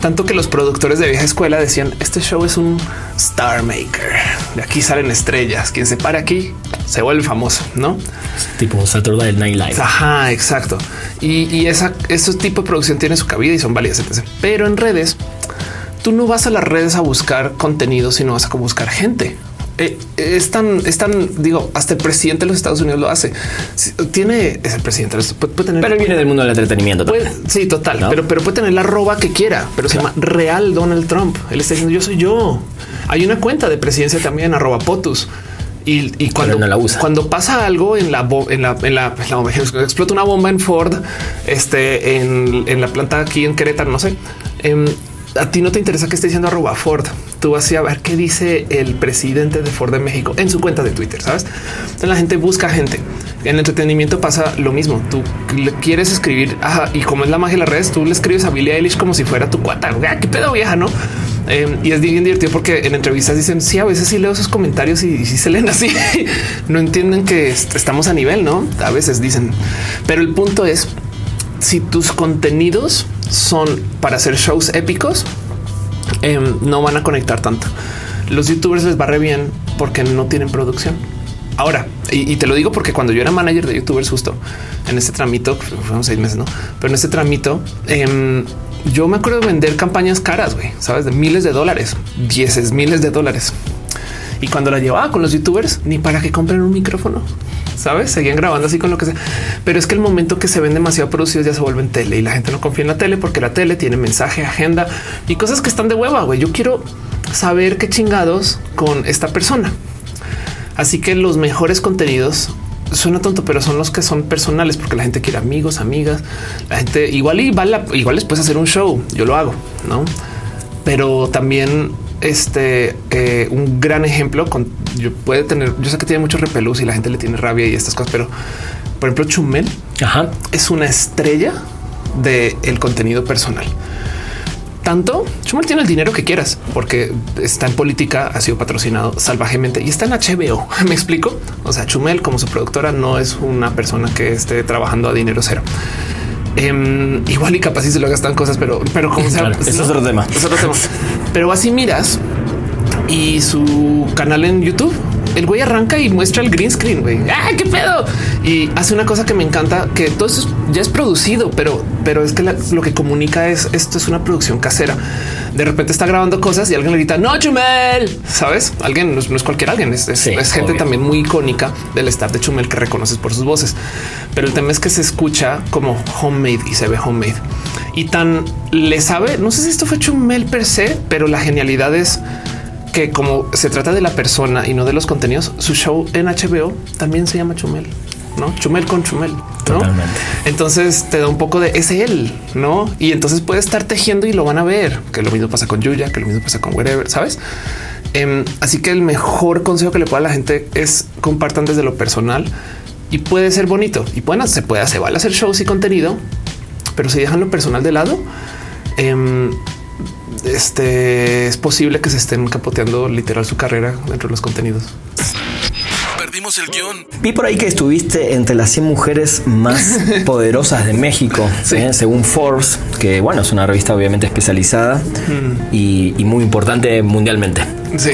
Tanto que los productores de vieja escuela decían este show es un star maker. De aquí salen estrellas. Quien se para aquí se vuelve famoso, no? Tipo Saturday Night Live. Ajá, exacto. Y, y esa, ese tipo de producción tiene su cabida y son válidas, etc. Pero en redes, tú no vas a las redes a buscar contenido, sino vas a buscar gente. Eh, es tan, es tan, digo, hasta el presidente de los Estados Unidos lo hace. Tiene, es el presidente, puede, puede tener Pero viene del mundo del entretenimiento Puede- sí, total, ¿No? pero, pero puede tener la arroba que quiera, pero se llama Real Donald Trump. Él está diciendo yo soy yo. Hay una cuenta de presidencia también, arroba POTUS. Y, y cuando, no la usa. cuando pasa algo en la, en la, en la, en la bomba, explota una bomba en Ford, este, en, en la planta aquí en Querétaro, no sé. em, a ti no te interesa que esté diciendo arroba Ford. Tú vas a ver qué dice el presidente de Ford de México en su cuenta de Twitter. Sabes? Entonces la gente busca gente. En entretenimiento pasa lo mismo. Tú le quieres escribir y como es la magia de las redes, tú le escribes a Billie Eilish como si fuera tu cuata. Ah, Qué pedo vieja, no? Eh, y es bien divertido porque en entrevistas dicen sí, a veces sí leo esos comentarios y, sí se leen así. no entienden que est- estamos a nivel, no? A veces dicen, pero el punto es si tus contenidos son para hacer shows épicos, em, no van a conectar tanto. Los youtubers les va re bien porque no tienen producción. Ahora, y, te lo digo porque cuando yo era manager de youtubers, justo en este tramito, fueron seis meses, no, pero en este tramito, em, yo me acuerdo de vender campañas caras, güey, sabes, de miles de dólares, dieces, miles de dólares. Y cuando la llevaba con los youtubers, ni para que compren un micrófono, sabes? Seguían grabando así con lo que sea. Pero es que el momento que se ven demasiado producidos ya se vuelven tele y la gente no confía en la tele porque la tele tiene mensaje, agenda y cosas que están de hueva. Güey, yo quiero saber qué chingados con esta persona. Así que los mejores contenidos suena tonto, pero son los que son personales porque la gente quiere amigos, amigas. La gente igual y vale, igual les puedes hacer un show. Yo lo hago, no? Pero también este eh, un gran ejemplo con yo puede tener. Yo sé que tiene mucho repelús y la gente le tiene rabia y estas cosas, pero por ejemplo, Chumel Ajá. es una estrella del contenido personal. Tanto Chumel tiene el dinero que quieras porque está en política, ha sido patrocinado salvajemente y está en HBO. Me explico. O sea, Chumel, como su productora, no es una persona que esté trabajando a dinero cero. Em, igual y capaz si se lo gastan cosas, pero, pero como sea, Claro, pues, eso es otro tema. Es otro tema. Pero así miras y su canal en YouTube el güey arranca y muestra el green screen, güey. ¡Ah, qué pedo! Y hace una cosa que me encanta, que todo eso ya es producido, pero, pero es que lo que comunica es esto es una producción casera. De repente está grabando cosas y alguien le grita, no, Chumel, ¿sabes? Alguien, no es, cualquier alguien, es, gente también muy icónica del staff de Chumel que reconoces por sus voces. Pero el tema es que se escucha como homemade y se ve homemade. Y tan le sabe, no sé si esto fue Chumel per se, pero la genialidad es que como se trata de la persona y no de los contenidos, su show en HBO también se llama Chumel, no Chumel con Chumel. ¿no? Entonces te da un poco de ese él, no? Y entonces puede estar tejiendo y lo van a ver. Que lo mismo pasa con Yuya, que lo mismo pasa con whatever, sabes? Em, así que el mejor consejo que le puedo a la gente es compartan desde lo personal y puede ser bonito y bueno, se puede hacer, vale hacer shows y contenido, pero si dejan lo personal de lado, eh, este es posible que se estén capoteando literal su carrera dentro de los contenidos. Perdimos el guion. Vi por ahí que estuviste entre las 100 mujeres más poderosas de México, ¿eh? según Forbes, que bueno, es una revista obviamente especializada mm. y, y muy importante mundialmente. Sí.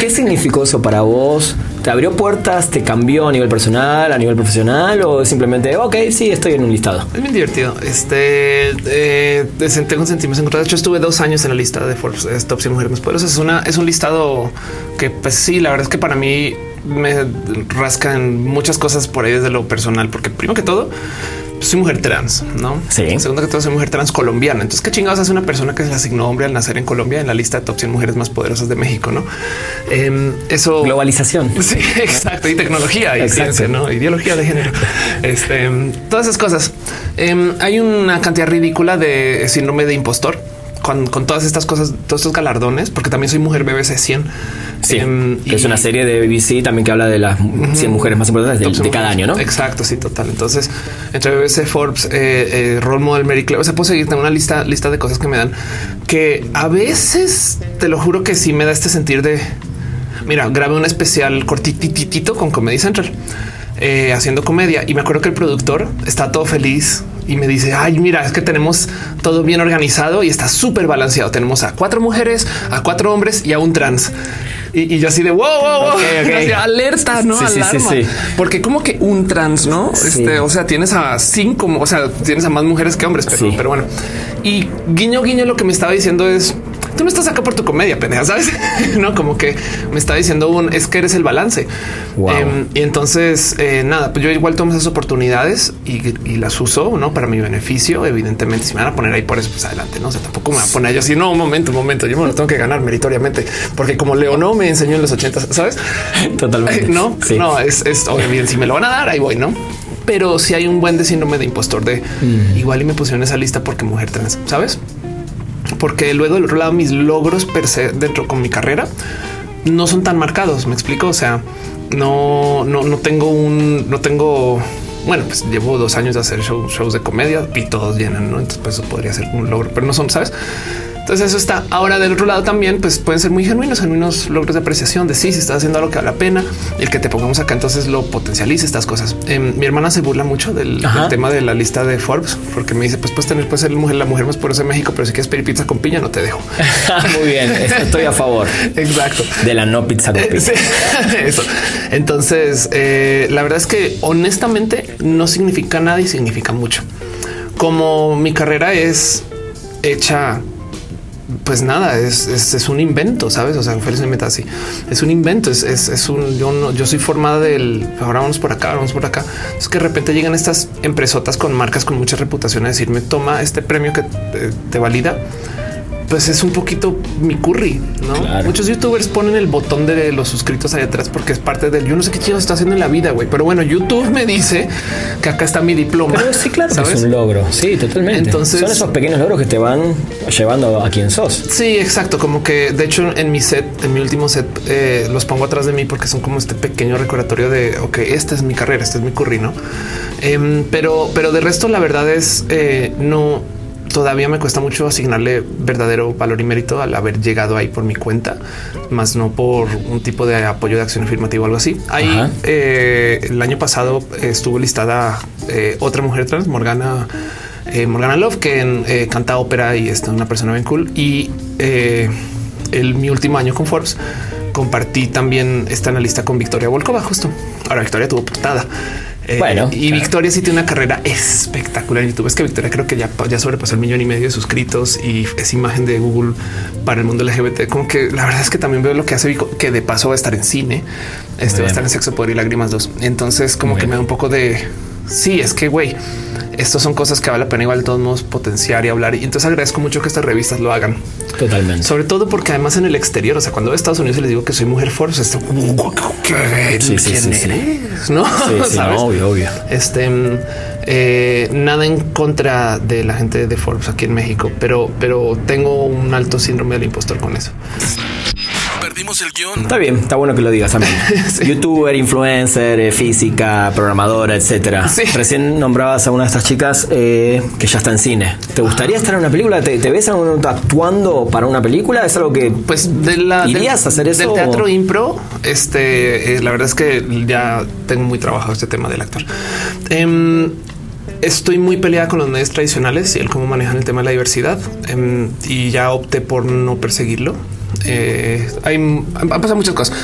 ¿Qué significó eso para vos? ¿Te abrió puertas? ¿Te cambió a nivel personal, a nivel profesional? ¿O simplemente, ok, sí, estoy en un listado? Es bien divertido. Este, eh, tengo sentimientos encontrados. De hecho, estuve dos años en la lista de Forbes, Top 100 Mujeres Más Poderosas. Es, una, es un listado que, pues sí, la verdad es que para mí me rasca en muchas cosas por ahí desde lo personal, porque primero que todo, soy mujer trans, no? Sí. Segundo que todo, soy mujer trans colombiana. Entonces, qué chingados hace una persona que se asignó hombre al nacer en Colombia en la lista de top 100 mujeres más poderosas de México, no? Em, eso globalización. Sí, exacto. Y tecnología y ciencia, no ideología de género. Este, todas esas cosas. Em, hay una cantidad ridícula de síndrome de impostor con, todas estas cosas, todos estos galardones, porque también soy mujer BBC 100. Sí, em, es una serie de BBC también que habla de las 100 mujeres más importantes de, cada año, ¿no? Exacto, sí, total. Entonces, entre BBC, Forbes, eh, eh, Role Model, Mary Claire, o sea, puedo seguir una lista, lista de cosas que me dan que a veces, te lo juro que sí me da este sentir de, mira, grabé un especial cortititito con Comedy Central. Eh, haciendo comedia y me acuerdo que el productor está todo feliz y me dice, ay, mira, es que tenemos todo bien organizado y está súper balanceado. Tenemos a cuatro mujeres, a cuatro hombres y a un trans. Y, yo así de wow, wow, wow, alerta, no sí, sí, sí, porque como que un trans, no? Este, o sea, tienes a cinco, o sea, tienes a más mujeres que hombres, pero, pero bueno. Y guiño, guiño, lo que me estaba diciendo es tú no estás acá por tu comedia, pendeja, sabes? no como que me está diciendo un es que eres el balance. Em, y entonces, eh, nada, pues yo igual tomo esas oportunidades y, las uso no para mi beneficio. Evidentemente, si me van a poner ahí por eso, pues adelante. No o sea, tampoco me va a poner yo así. No, un momento, un momento. Yo me lo tengo que ganar meritoriamente porque como Leo no me enseñó en los ochentas, sabes? Totalmente. no, no es, es obviamente si me lo van a dar, ahí voy, no? Pero si hay un buen de síndrome de impostor de mm. igual y me pusieron esa lista porque mujer trans, sabes? Porque luego del otro lado mis logros per se dentro con mi carrera no son tan marcados. Me explico. O sea, no, no, no tengo un, no tengo. Bueno, pues llevo dos años de hacer shows de comedia y todos llenan, ¿no? Entonces, pues eso podría ser un logro, pero no son, ¿sabes? Entonces eso está. Ahora del otro lado también, pues pueden ser muy genuinos, genuinos logros de apreciación de sí, si estás haciendo algo que vale la pena, el que te pongamos acá, entonces lo potencializa estas cosas. Em, mi hermana se burla mucho del, tema de la lista de Forbes, porque me dice, pues puedes tener, puedes ser la mujer, la mujer más poderosa de México, pero si quieres pedir pizza con piña, no te dejo. muy bien, estoy a favor. Exacto. De la no pizza con piña. eso. Entonces, eh, la verdad es que honestamente no significa nada y significa mucho. Como mi carrera es hecha pues nada, es, es, un invento, sabes? O sea, Félix me meta así. Es un invento, es, es, un yo no, yo soy formada del ahora vamos por acá, vamos por acá. Es que de repente llegan estas empresotas con marcas con mucha reputación a decirme toma este premio que te valida pues es un poquito mi curry. ¿no? Muchos youtubers ponen el botón de los suscritos ahí atrás porque es parte del yo no sé qué chido está haciendo en la vida, güey. Pero bueno, YouTube me dice que acá está mi diploma. Pero sí, claro, es un logro. Sí, totalmente. Entonces son esos pequeños logros que te van llevando a quien sos. Sí, exacto. Como que de hecho en mi set, en mi último set, eh, los pongo atrás de mí porque son como este pequeño recordatorio de ok, esta es mi carrera, este es mi curry, no? Em, pero, pero de resto, la verdad es eh, no todavía me cuesta mucho asignarle verdadero valor y mérito al haber llegado ahí por mi cuenta, más no por un tipo de apoyo de acción afirmativa o algo así. Ahí eh, el año pasado estuvo listada eh, otra mujer trans, Morgana. Eh, Morgana Love, que canta ópera y es una persona bien cool. Y el mi último año con Forbes compartí también esta analista con Victoria Volkova justo. Ahora Victoria tuvo portada. Eh, Bueno, y claro. Victoria sí tiene una carrera espectacular en YouTube. Es que Victoria creo que ya, ya sobrepasó el millón y medio de suscritos y es imagen de Google para el mundo LGBT. Como que la verdad es que también veo lo que hace Vico, que de paso va a estar en cine. Este va a estar en Sexo, Poder y Lágrimas 2. Entonces, como Muy que bien. me da un poco de sí, es que güey, estos son cosas que vale la pena igual de todos modos potenciar y hablar. Y entonces agradezco mucho que estas revistas lo hagan. Totalmente. Sobre todo porque además en el exterior, o sea, cuando voy a Estados Unidos y les digo que soy mujer Forbes, esto ¿qué? Sí, sí, ¿Quién sí, no, obvio, obvio. Este mm, eh, nada en contra de la gente de Forbes aquí en México, pero, pero tengo un alto síndrome del impostor con eso. Perdimos el guion. Está bien, está bueno que lo digas también. Sí. Youtuber, influencer, eh, física, programadora, etcétera. Sí. Recién nombrabas a una de estas chicas eh, que ya está en cine. ¿Te gustaría estar en una película? ¿Te, te ves en un- actuando para una película? ¿Es algo que Pues de la ¿Irías del, a hacer eso del o- teatro impro, este eh, la verdad es que ya tengo muy trabajado este tema del actor. Em, estoy muy peleada con los medios tradicionales y el cómo manejan el tema de la diversidad em, y ya opté por no perseguirlo. Eh, hay, han pasado muchas cosas.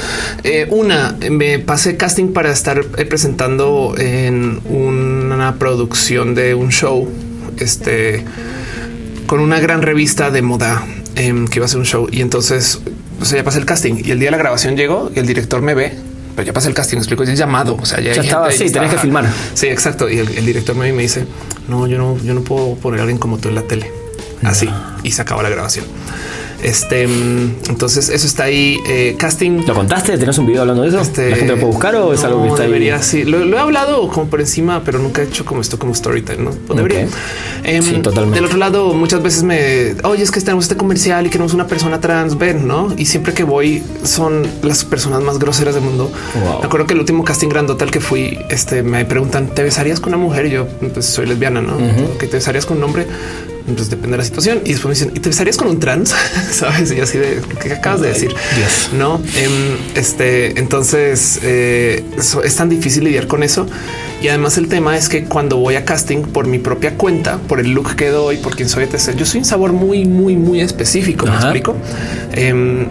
Eh, una, me pasé casting para estar eh, presentando en una producción de un show, este, con una gran revista de moda em, que iba a ser un show. Y entonces o sea, ya pasé el casting y el día de la grabación llegó y el director me ve. Pero ya pasé el casting, me explico, ya es llamado. O sea, ya, Ya estaba, gente, sí, tenés que filmar. Sí, exacto. Y el, el director me me dice: No, yo no, yo no puedo poner a alguien como tú en la tele. Así y se acabó la grabación. Este, mm, entonces eso está ahí. eh, casting. ¿Lo contaste? ¿Tenés un video hablando de eso? Este, ¿La gente lo puede buscar o es algo que está ahí? debería, sí. Lo, lo he hablado como por encima, pero nunca he hecho como esto como storytime, ¿no? Pues debería. Em, Sí, totalmente. Del otro lado, muchas veces me... Oye, es que tenemos este comercial y queremos una persona trans, ven, ¿no? Y siempre que voy son las personas más groseras del mundo. Wow. Me acuerdo que el último casting grandote al que fui, este, me preguntan, ¿te besarías con una mujer? Y yo, pues soy lesbiana, ¿no? ¿Que te besarías con un hombre? Pues depende de la situación. Y después me dicen, ¿y te besarías con un trans? ¿Sabes? Y así de, ¿qué acabas de decir? Dios. No, Em, este, entonces eh, es tan difícil lidiar con eso. Y además el tema es que cuando voy a casting por mi propia cuenta, por el look que doy, por quien soy, etc., yo soy un sabor muy, muy, muy específico. Me Ajá. explico. Em,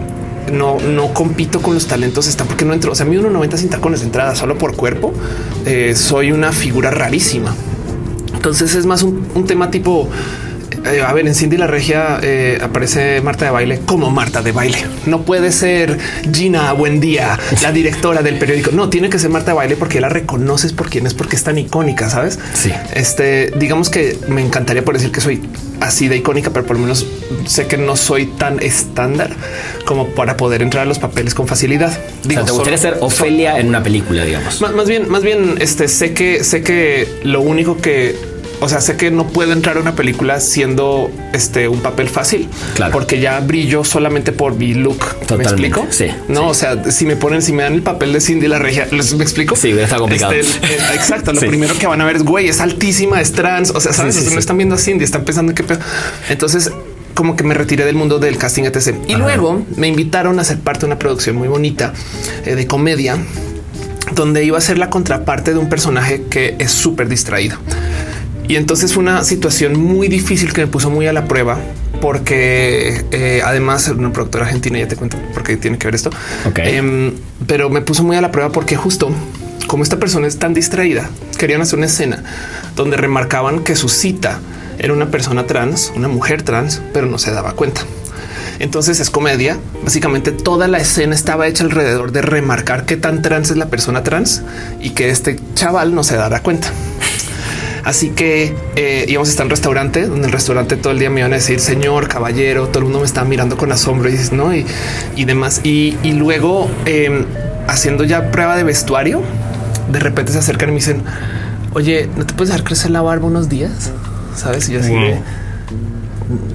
no, no compito con los talentos, está porque no entro. O sea, mi 1.90 sin tacones de entrada solo por cuerpo. eh, soy una figura rarísima. Entonces es más un, un tema tipo. Eh, a ver, en Cindy la Regia eh, aparece Marta de baile como Marta de baile. No puede ser Gina Buendía, la directora del periódico. No tiene que ser Marta de baile porque la reconoces por quién es, porque es tan icónica. Sabes? Sí. Este, digamos que me encantaría por decir que soy así de icónica, pero por lo menos sé que no soy tan estándar como para poder entrar a los papeles con facilidad. O Digo, sea, te gustaría solo- ser Ofelia en una película, digamos. más, más bien, más bien, este sé que sé que lo único que, o sea, sé que no puedo entrar a una película siendo este un papel fácil, Claro. porque ya brillo solamente por mi look. ¿Me explico? sí, No, sí. o sea, si me ponen, si me dan el papel de Cindy la regia, ¿les me explico? Sí, estado complicado. Este, exacto. Lo Sí. primero que van a ver es güey, es altísima, es trans. O sea, sabes, Sí, no están viendo a Cindy, están pensando en qué pedo. Entonces, como que me retiré del mundo del casting, etc. Y luego me invitaron a ser parte de una producción muy bonita eh, de comedia donde iba a ser la contraparte de un personaje que es súper distraído. Y entonces fue una situación muy difícil que me puso muy a la prueba porque eh, además una productora argentina, ya te cuento porque tiene que ver esto. Ok. Em, pero me puso muy a la prueba porque justo como esta persona es tan distraída, querían hacer una escena donde remarcaban que su cita era una persona trans, una mujer trans, pero no se daba cuenta. Entonces es comedia. Básicamente toda la escena estaba hecha alrededor de remarcar qué tan trans es la persona trans y que este chaval no se dará cuenta. Así que eh, íbamos a estar en restaurante donde el restaurante todo el día me iban a decir señor, caballero, todo el mundo me estaba mirando con asombro y y, demás. Y, y luego eh, haciendo ya prueba de vestuario, de repente se acercan y me dicen, oye, no te puedes dejar crecer la barba unos días, sabes? Y yo así de,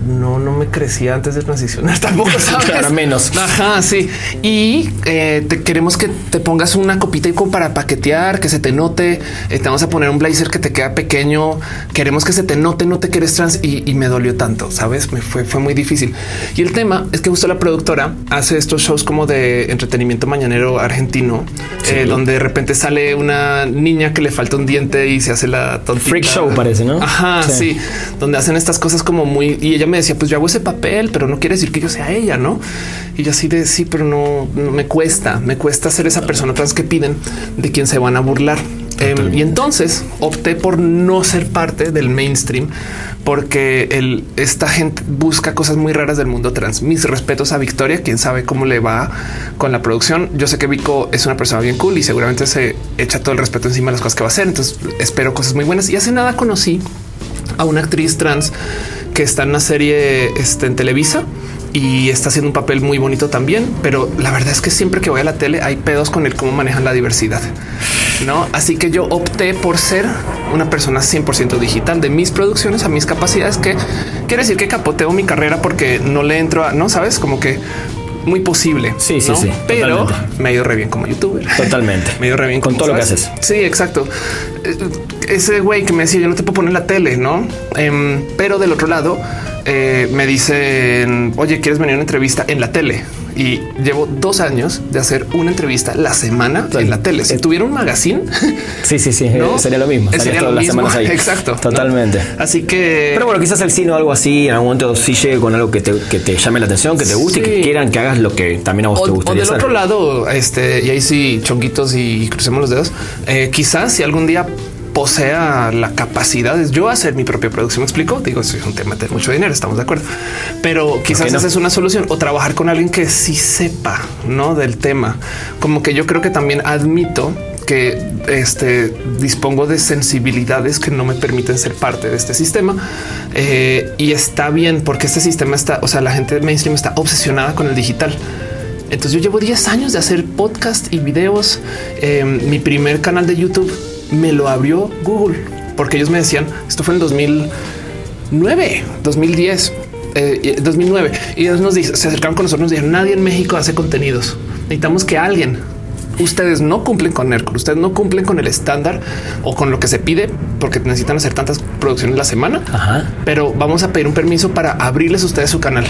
no, no me crecía antes de transicionar tampoco, ¿sabes? Claro, menos. Ajá, sí. Y eh, te queremos que te pongas una copita y como para paquetear, que se te note. Eh, te vamos a poner un blazer que te queda pequeño. Queremos que se te note, no te quieres trans y, y me dolió tanto, sabes? Me fue, fue muy difícil. Y el tema es que justo la productora hace estos shows como de entretenimiento mañanero argentino, eh, donde de repente sale una niña que le falta un diente y se hace la tontita. Freak show parece, ¿no? Ajá, Sí. sí. Donde hacen estas cosas como muy y ella me decía, pues yo hago ese papel, pero no quiere decir que yo sea ella, ¿no? Y yo así de sí, pero no, no me cuesta, me cuesta ser esa persona trans que piden de quien se van a burlar. Em, y entonces opté por no ser parte del mainstream porque el, esta gente busca cosas muy raras del mundo trans. Mis respetos a Victoria, quien sabe cómo le va con la producción. Yo sé que Vico es una persona bien cool y seguramente se echa todo el respeto encima de las cosas que va a hacer. Entonces espero cosas muy buenas. Y hace nada conocí a una actriz trans que está en una serie este, en Televisa y está haciendo un papel muy bonito también. Pero la verdad es que siempre que voy a la tele hay pedos con el cómo manejan la diversidad. No, así que yo opté por ser una persona 100% digital de mis producciones a mis capacidades, que quiere decir que capoteo mi carrera porque no le entro a no sabes como que muy posible. Sí, sí, sí. Pero me ha ido re bien como youtuber. Totalmente. me ha ido re bien con todo lo que haces. Sí, exacto. Eh, Ese güey que me decía yo no te puedo poner la tele, no? Em, pero del otro lado eh, me dicen, oye, ¿quieres venir a una entrevista en la tele? Y llevo dos años de hacer una entrevista la semana en la tele. Si tuviera un magazine, Sí, sí, sí. ¿no? Sería lo mismo. Sería Estarías lo las mismo. ahí. Exacto. ¿no? Totalmente. Así que Pero bueno, quizás el cine o algo así, en algún momento sí llegue con algo que te, que te llame la atención, que te guste y que quieran que hagas lo que también a vos O, te o gustaría del hacer. otro lado, este, y ahí sí, chonguitos y crucemos los dedos. eh, quizás si algún día posea la capacidad de yo hacer mi propia producción, me explico. Digo, eso es un tema de mucho dinero, estamos de acuerdo, pero quizás no? esa es una solución o trabajar con alguien que sí sepa no del tema. Como que yo creo que también admito que este dispongo de sensibilidades que no me permiten ser parte de este sistema eh, y está bien porque este sistema está, o sea, la gente mainstream está obsesionada con el digital. Entonces yo llevo 10 años de hacer podcast y videos. Eh, mi primer canal de YouTube me lo abrió Google porque ellos me decían esto fue en 2009, 2010, eh, 2009 y ellos nos se acercaron con nosotros, nos dijeron nadie en México hace contenidos. Necesitamos que alguien ustedes no cumplen con NERCOL, ustedes no cumplen con el estándar o con lo que se pide porque necesitan hacer tantas producciones la semana. Ajá. Pero vamos a pedir un permiso para abrirles a ustedes su canal.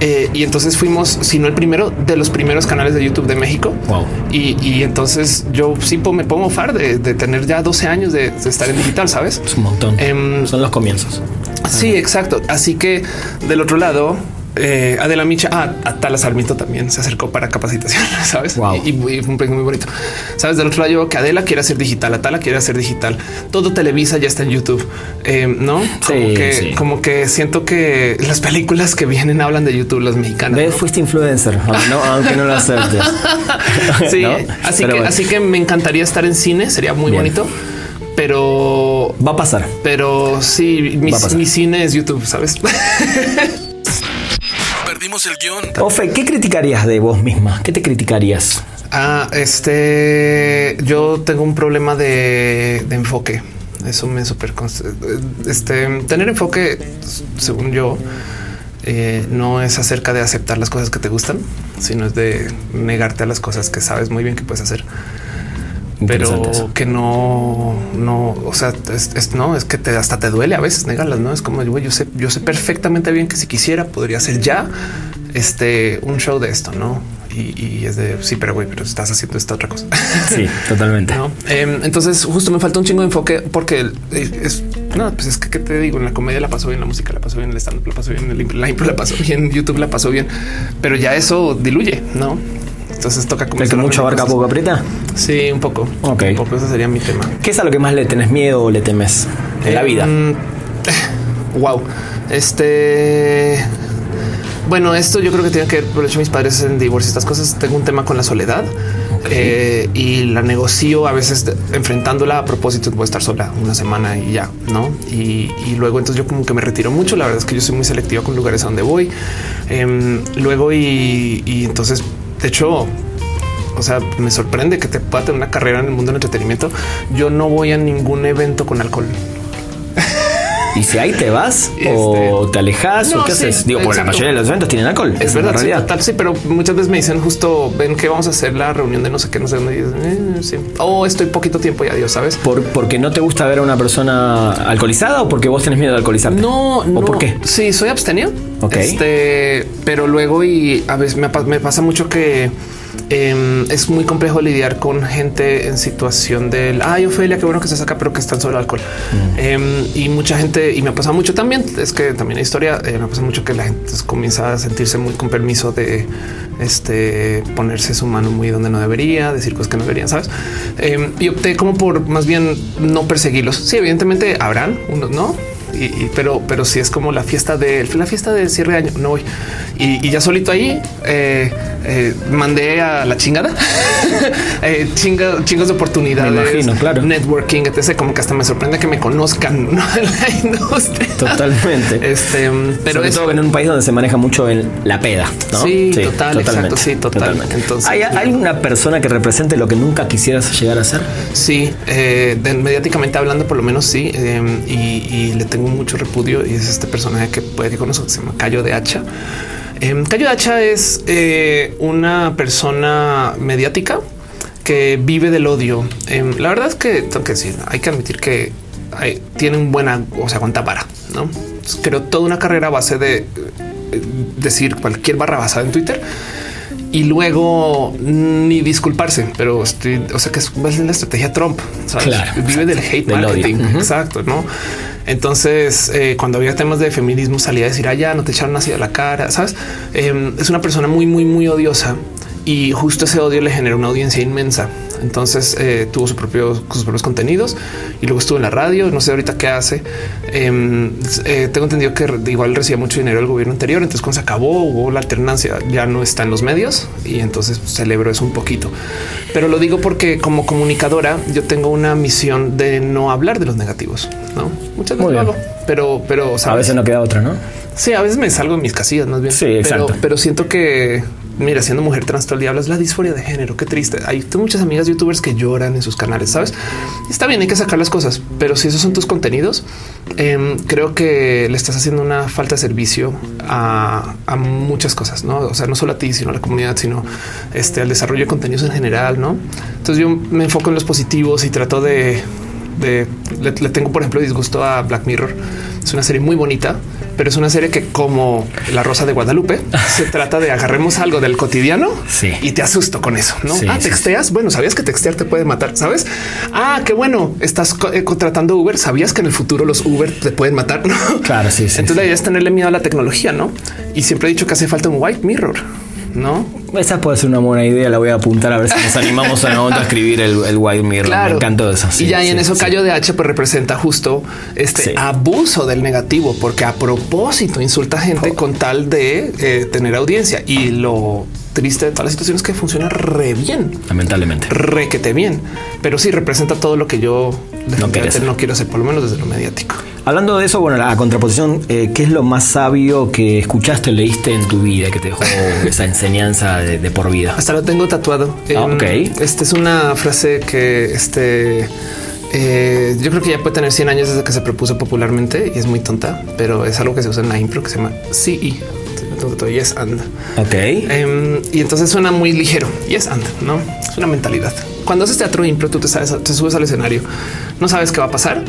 Eh, y entonces fuimos, si no el primero, de los primeros canales de YouTube de México. Wow. Y, y entonces yo sí me pongo mofar de, de tener ya 12 años de, de estar en digital, ¿sabes? Es un montón. Em, Son los comienzos. Sí, exacto. Así que del otro lado, eh, Adela Micha, ah, Atala Sarmiento también se acercó para capacitación, sabes? Wow. Y, y fue un proyecto muy bonito. Sabes, del otro lado, yo que Adela quiere hacer digital, Atala quiere hacer digital. Todo Televisa ya está en YouTube, eh, no? Como Sí, que, sí. como que siento que las películas que vienen hablan de YouTube, las mexicanas. ¿Ves? ¿no? Fuiste influencer, aunque no, aunque no lo aceptes. Sí, ¿No? así Pero que, bueno, así que me encantaría estar en cine, sería muy Bien. bonito, pero Va a pasar. pero sí, mi, a mi cine es YouTube, sabes? Perdimos el guion. Ofe, ¿qué criticarías de vos misma? ¿Qué te criticarías? Ah, este, yo tengo un problema de, de enfoque. Eso me super este tener enfoque, según yo, eh, no es acerca de aceptar las cosas que te gustan, sino es de negarte a las cosas que sabes muy bien que puedes hacer, pero que no, no, o sea, es, es- no es que te hasta te duele a veces negarlas. No es como güey, yo sé, yo sé perfectamente bien que si quisiera podría hacer ya este un show de esto, no? Y, y es de sí, pero güey, pero estás haciendo esta otra cosa. Sí, totalmente. ¿no? Em, entonces justo me falta un chingo de enfoque porque eh, es no, pues es que ¿qué te digo en la comedia la pasó bien, la música la pasó bien, el stand up la pasó bien, el la impro la pasó bien, YouTube la pasó bien, pero ya eso diluye, no? Entonces toca como ¿El que mucho abarca poco aprieta? Sí, un poco. Ok. Un poco ese sería mi tema. ¿Qué es a lo que más le tenés miedo o le temes en la vida? wow. Este. Bueno, esto yo creo que tiene que ver por hecho mis padres en divorcio. Estas cosas tengo un tema con la soledad eh, y la negocio a veces enfrentándola a propósito. Voy a estar sola una semana y ya, no? Y, y luego entonces yo como que me retiro mucho. La verdad es que yo soy muy selectiva con lugares a donde voy. Em, luego y, y entonces, de hecho, o sea, me sorprende que te pueda tener una carrera en el mundo del entretenimiento. Yo no voy a ningún evento con alcohol. ¿Y si ahí te vas Este- o te alejas No, o qué sí, haces? Digo, porque la exacto. mayoría de los eventos tienen alcohol. Es verdad, sí, realidad. total, sí, pero muchas veces me dicen justo ven que vamos a hacer la reunión de no sé qué, no sé dónde. y dices, eh, sí. O estoy poquito tiempo y adiós, sabes? ¿Por, ¿Porque no te gusta ver a una persona alcoholizada o porque vos tenés miedo de alcoholizarte? No, no. ¿O por qué? Sí, soy abstemio. Ok. Este, pero luego y a veces me pasa mucho que em, es muy complejo lidiar con gente en situación del ay, Ofelia, qué bueno que se saca, pero que están sobre el alcohol. Em, y mucha gente, y me ha pasado mucho también, es que también hay historia, eh, me pasa mucho que la gente comienza a sentirse muy con permiso de este ponerse su mano muy donde no debería, decir cosas que no deberían, sabes? Em, y opté como por más bien no perseguirlos. Sí, evidentemente habrán unos, no? Pero, pero si es como la fiesta de la fiesta de cierre de año, no voy. Y, ya solito ahí eh, eh, mandé a la chingada eh, chingos de oportunidades, me imagino, claro. networking, etc. Como que hasta me sorprende que me conozcan la industria. Totalmente. Este, pero Sobre todo en un país donde se maneja mucho en la peda. ¿no? Sí, total, exacto. Sí, totalmente. Entonces, ¿Hay, una persona que represente lo que nunca quisieras llegar a ser? Sí, mediáticamente hablando, por lo menos sí. y, y le tengo mucho repudio y es este personaje que puede que conozco que se llama Cayo de Hacha. Eh, Cayo de Hacha es eh, una persona mediática que vive del odio. Em, la verdad es que tengo que decir, hay que admitir que tiene un buena, o sea, aguanta para, ¿no? Creo toda una carrera a base de eh, decir cualquier barra basada en Twitter y luego ni disculparse, pero estoy, o sea que es la estrategia Trump, vive del hate marketing. Exacto, no? Entonces, eh, cuando había temas de feminismo, salía a decir, allá no te echaron así a la cara, sabes? Em, es una persona muy, muy, muy odiosa y justo ese odio le genera una audiencia inmensa. Entonces eh, tuvo su propio, sus propios contenidos y luego estuvo en la radio. No sé ahorita qué hace. Em, eh, tengo entendido que igual recibía mucho dinero del gobierno anterior. Entonces, cuando se acabó, hubo la alternancia, ya no está en los medios y entonces celebro eso un poquito. Pero lo digo porque, como comunicadora, yo tengo una misión de no hablar de los negativos. No muchas veces lo hago, pero, pero a veces no queda otra, no? Sí, a veces me salgo en mis casillas más bien. Sí, exacto. pero siento que mira, siendo mujer trans todo el día hablas la disforia de género. Qué triste. Hay muchas amigas youtubers que lloran en sus canales, sabes? Está bien, hay que sacar las cosas, pero si esos son tus contenidos, em, creo que le estás haciendo una falta de servicio a, muchas cosas, no? O sea, no solo a ti, sino a la comunidad, sino este al desarrollo de contenidos en general, no? Entonces yo me enfoco en los positivos y trato de le, tengo, por ejemplo, disgusto a Black Mirror. Es una serie muy bonita, pero es una serie que, como La Rosa de Guadalupe, se trata de agarremos algo del cotidiano y te asusto con eso. No ah, texteas. Bueno, sabías que textear te puede matar, sabes? Ah, qué bueno. Estás eh, contratando Uber. Sabías que en el futuro los Uber te pueden matar. Claro, sí. Entonces la idea es tenerle miedo a la tecnología, no? Y siempre he dicho que hace falta un white mirror no? Esa puede ser una buena idea. La voy a apuntar a ver si nos animamos a, escribir el, el White Mirror. Me encantó eso. y ya en eso Cayo de H pues representa justo este abuso del negativo, porque a propósito insulta a gente con tal de eh, tener audiencia y lo triste de todas las situaciones que funciona re bien. Lamentablemente. Requete bien. Pero sí representa todo lo que yo no, no quiero hacer, por lo menos desde lo mediático. Hablando de eso, bueno, la contraposición, eh, ¿qué es lo más sabio que escuchaste o leíste en tu vida que te dejó esa enseñanza de, por vida? Hasta lo tengo tatuado. Ah, ok. Esta es una frase que este... Eh, yo creo que ya puede tener 100 años desde que se propuso popularmente y es muy tonta, pero es algo que se usa en la impro que se llama CE yes and. Ok. Em, y entonces suena muy ligero. Yes and, ¿no? Es una mentalidad. Cuando haces teatro impro, tú te, sabes, te subes al escenario, no sabes qué va a pasar.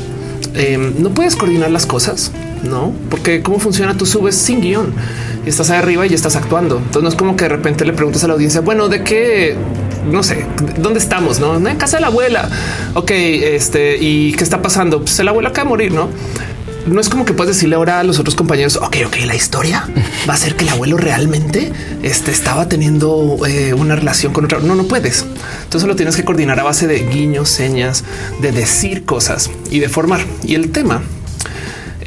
Em, no puedes coordinar las cosas, no? Porque cómo funciona, tú subes sin guion estás arriba y estás actuando. Entonces no es como que de repente le preguntas a la audiencia, bueno, de qué no sé dónde estamos, no en casa de la abuela. Ok, este y qué está pasando? Pues la abuela acaba de morir, no? no es como que puedes decirle ahora a los otros compañeros, ok, ok, la historia va a ser que el abuelo realmente este, estaba teniendo eh, una relación con otra. No, no puedes. Entonces lo tienes que coordinar a base de guiños, señas, de decir cosas y de formar. Y el tema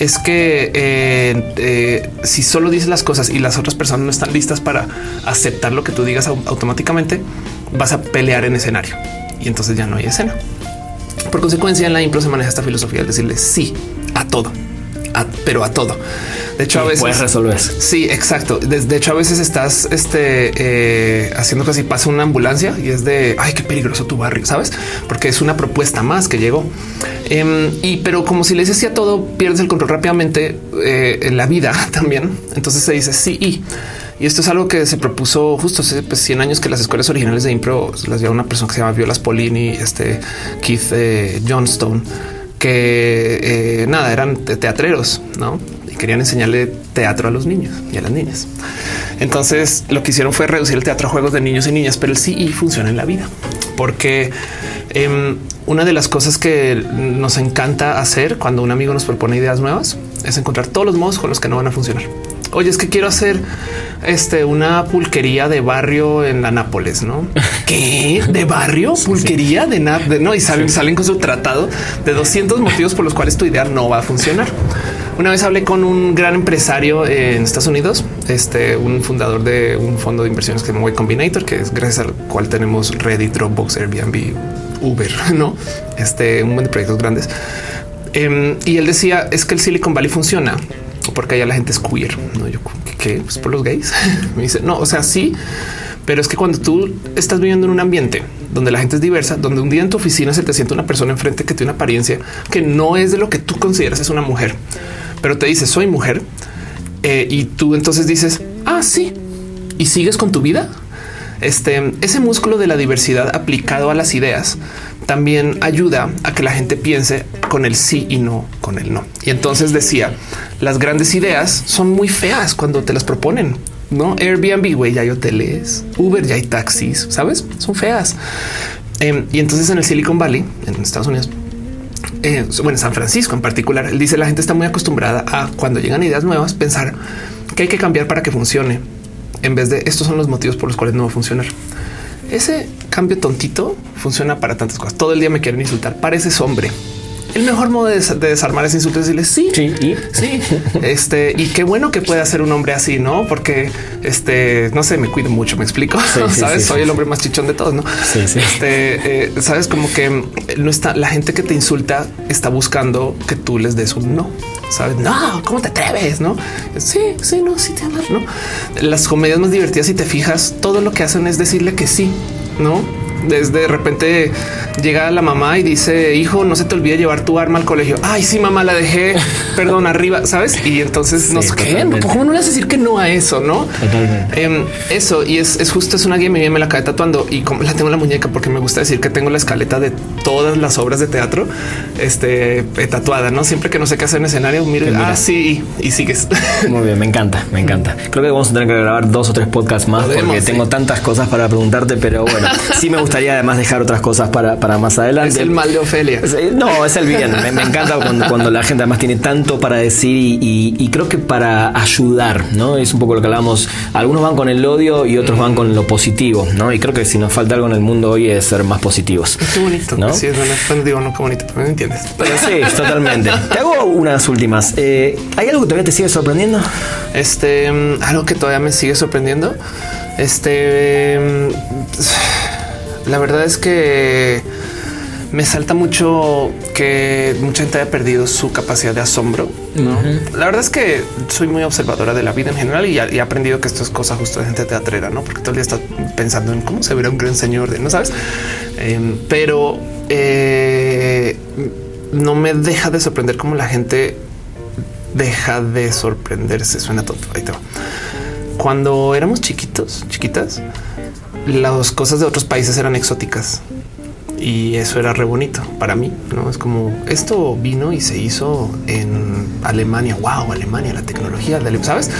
es que eh, eh, si solo dices las cosas y las otras personas no están listas para aceptar lo que tú digas automáticamente, vas a pelear en escenario y entonces ya no hay escena. Por consecuencia, en la impro se maneja esta filosofía de decirle sí a todo pero a todo. De hecho, a veces puedes resolver. Sí, exacto. De, hecho, a veces estás este, eh, haciendo así pasa una ambulancia y es de ay, qué peligroso tu barrio, sabes? Porque es una propuesta más que llegó. Em, y pero como si le dices sí a todo, pierdes el control rápidamente eh, en la vida también. Entonces se dice sí y. Y esto es algo que se propuso justo hace 100 pues, años que las escuelas originales de impro las dio una persona que se llama Violas Polini, este Keith eh, Johnstone que eh, nada, eran teatreros, ¿no? Y querían enseñarle teatro a los niños y a las niñas. Entonces lo que hicieron fue reducir el teatro a juegos de niños y niñas, pero el sí funciona en la vida porque em, una de las cosas que nos encanta hacer cuando un amigo nos propone ideas nuevas es encontrar todos los modos con los que no van a funcionar. Oye, es que quiero hacer este una pulquería de barrio en la Nápoles, ¿no? ¿Qué? ¿De barrio? ¿Pulquería de, no? Y salen, salen con su tratado de 200 motivos por los cuales tu idea no va a funcionar. Una vez hablé con un gran empresario en Estados Unidos, este, un fundador de un fondo de inversiones que se llama Y Combinator, que es gracias al cual tenemos Reddit, Dropbox, Airbnb, Uber, no? Este, un montón de proyectos grandes. Em, y él decía es que el Silicon Valley funciona porque allá la gente es queer. No, yo que pues por los gays. Me dice no, o sea, sí, pero es que cuando tú estás viviendo en un ambiente donde la gente es diversa, donde un día en tu oficina se te siente una persona enfrente que tiene una apariencia que no es de lo que tú consideras es una mujer pero te dice soy mujer eh, y tú entonces dices ah, sí y sigues con tu vida. Este ese músculo de la diversidad aplicado a las ideas también ayuda a que la gente piense con el sí y no con el no. Y entonces decía las grandes ideas son muy feas cuando te las proponen. No Airbnb, güey, ya hay hoteles, Uber, ya hay taxis, sabes? Son feas. Em, y entonces en el Silicon Valley, en Estados Unidos, eh, bueno, San Francisco en particular, él dice la gente está muy acostumbrada a cuando llegan ideas nuevas pensar que hay que cambiar para que funcione en vez de estos son los motivos por los cuales no va a funcionar. Ese cambio tontito funciona para tantas cosas. Todo el día me quieren insultar. Pareces hombre el mejor modo de, desarmar ese insulto es decirle sí, sí, y sí. Este y qué bueno que pueda ser un hombre así, no? Porque este no sé, me cuido mucho. Me explico. sabes, soy el hombre más chichón de todos. No. Este eh, sabes como que no está la gente que te insulta está buscando que tú les des un no. Sabes, no, cómo te atreves? No, sí, sí, no, sí te hablas, no. Las comedias más divertidas, si te fijas, todo lo que hacen es decirle que sí, no desde de repente llega la mamá y dice, hijo, no se te olvide llevar tu arma al colegio. Ay, sí, mamá, la dejé, perdón, arriba, ¿sabes? Y entonces nos quedan. ¿Cómo no le vas a decir que no a eso? No, em, eso. Y es, justo, es una guía, me la cae tatuando y como la tengo en la muñeca porque me gusta decir que tengo la escaleta de todas las obras de teatro este, eh, tatuada, ¿no? Siempre que no sé qué hacer en escenario, mire, ah, sí, y sigues. Muy bien, me encanta, me encanta. Creo que vamos a tener que grabar dos o tres podcasts más porque tengo tantas cosas para preguntarte, pero bueno, sí me gusta gustaría además dejar otras cosas para, para más adelante. Es el mal de Ofelia. No, es el bien. Me, encanta cuando, la gente además tiene tanto para decir y, creo que para ayudar, ¿no? Es un poco lo que hablamos. Algunos van con el odio y otros van con lo positivo, ¿no? Y creo que si nos falta algo en el mundo hoy es ser más positivos. Qué bonito. ¿no? Sí, es bueno, digo, no, qué bonito, pero me entiendes. sí, totalmente. Te hago unas últimas. Eh, ¿Hay algo que todavía te sigue sorprendiendo? Este, mm, algo que todavía me sigue sorprendiendo. Este... Mm, la verdad es que me salta mucho que mucha gente haya perdido su capacidad de asombro. La verdad es que soy muy observadora de la vida en general y, he aprendido que esto es cosa justo de gente teatrera, no? Porque todo el día está pensando en cómo se verá un gran señor de no sabes, em, pero eh, no me deja de sorprender cómo la gente deja de sorprenderse. Suena tonto. Ahí te va. Cuando éramos chiquitos, chiquitas, las cosas de otros países eran exóticas y eso era re bonito para mí. No es como esto vino y se hizo en Alemania. Wow, Alemania, la tecnología, sabes?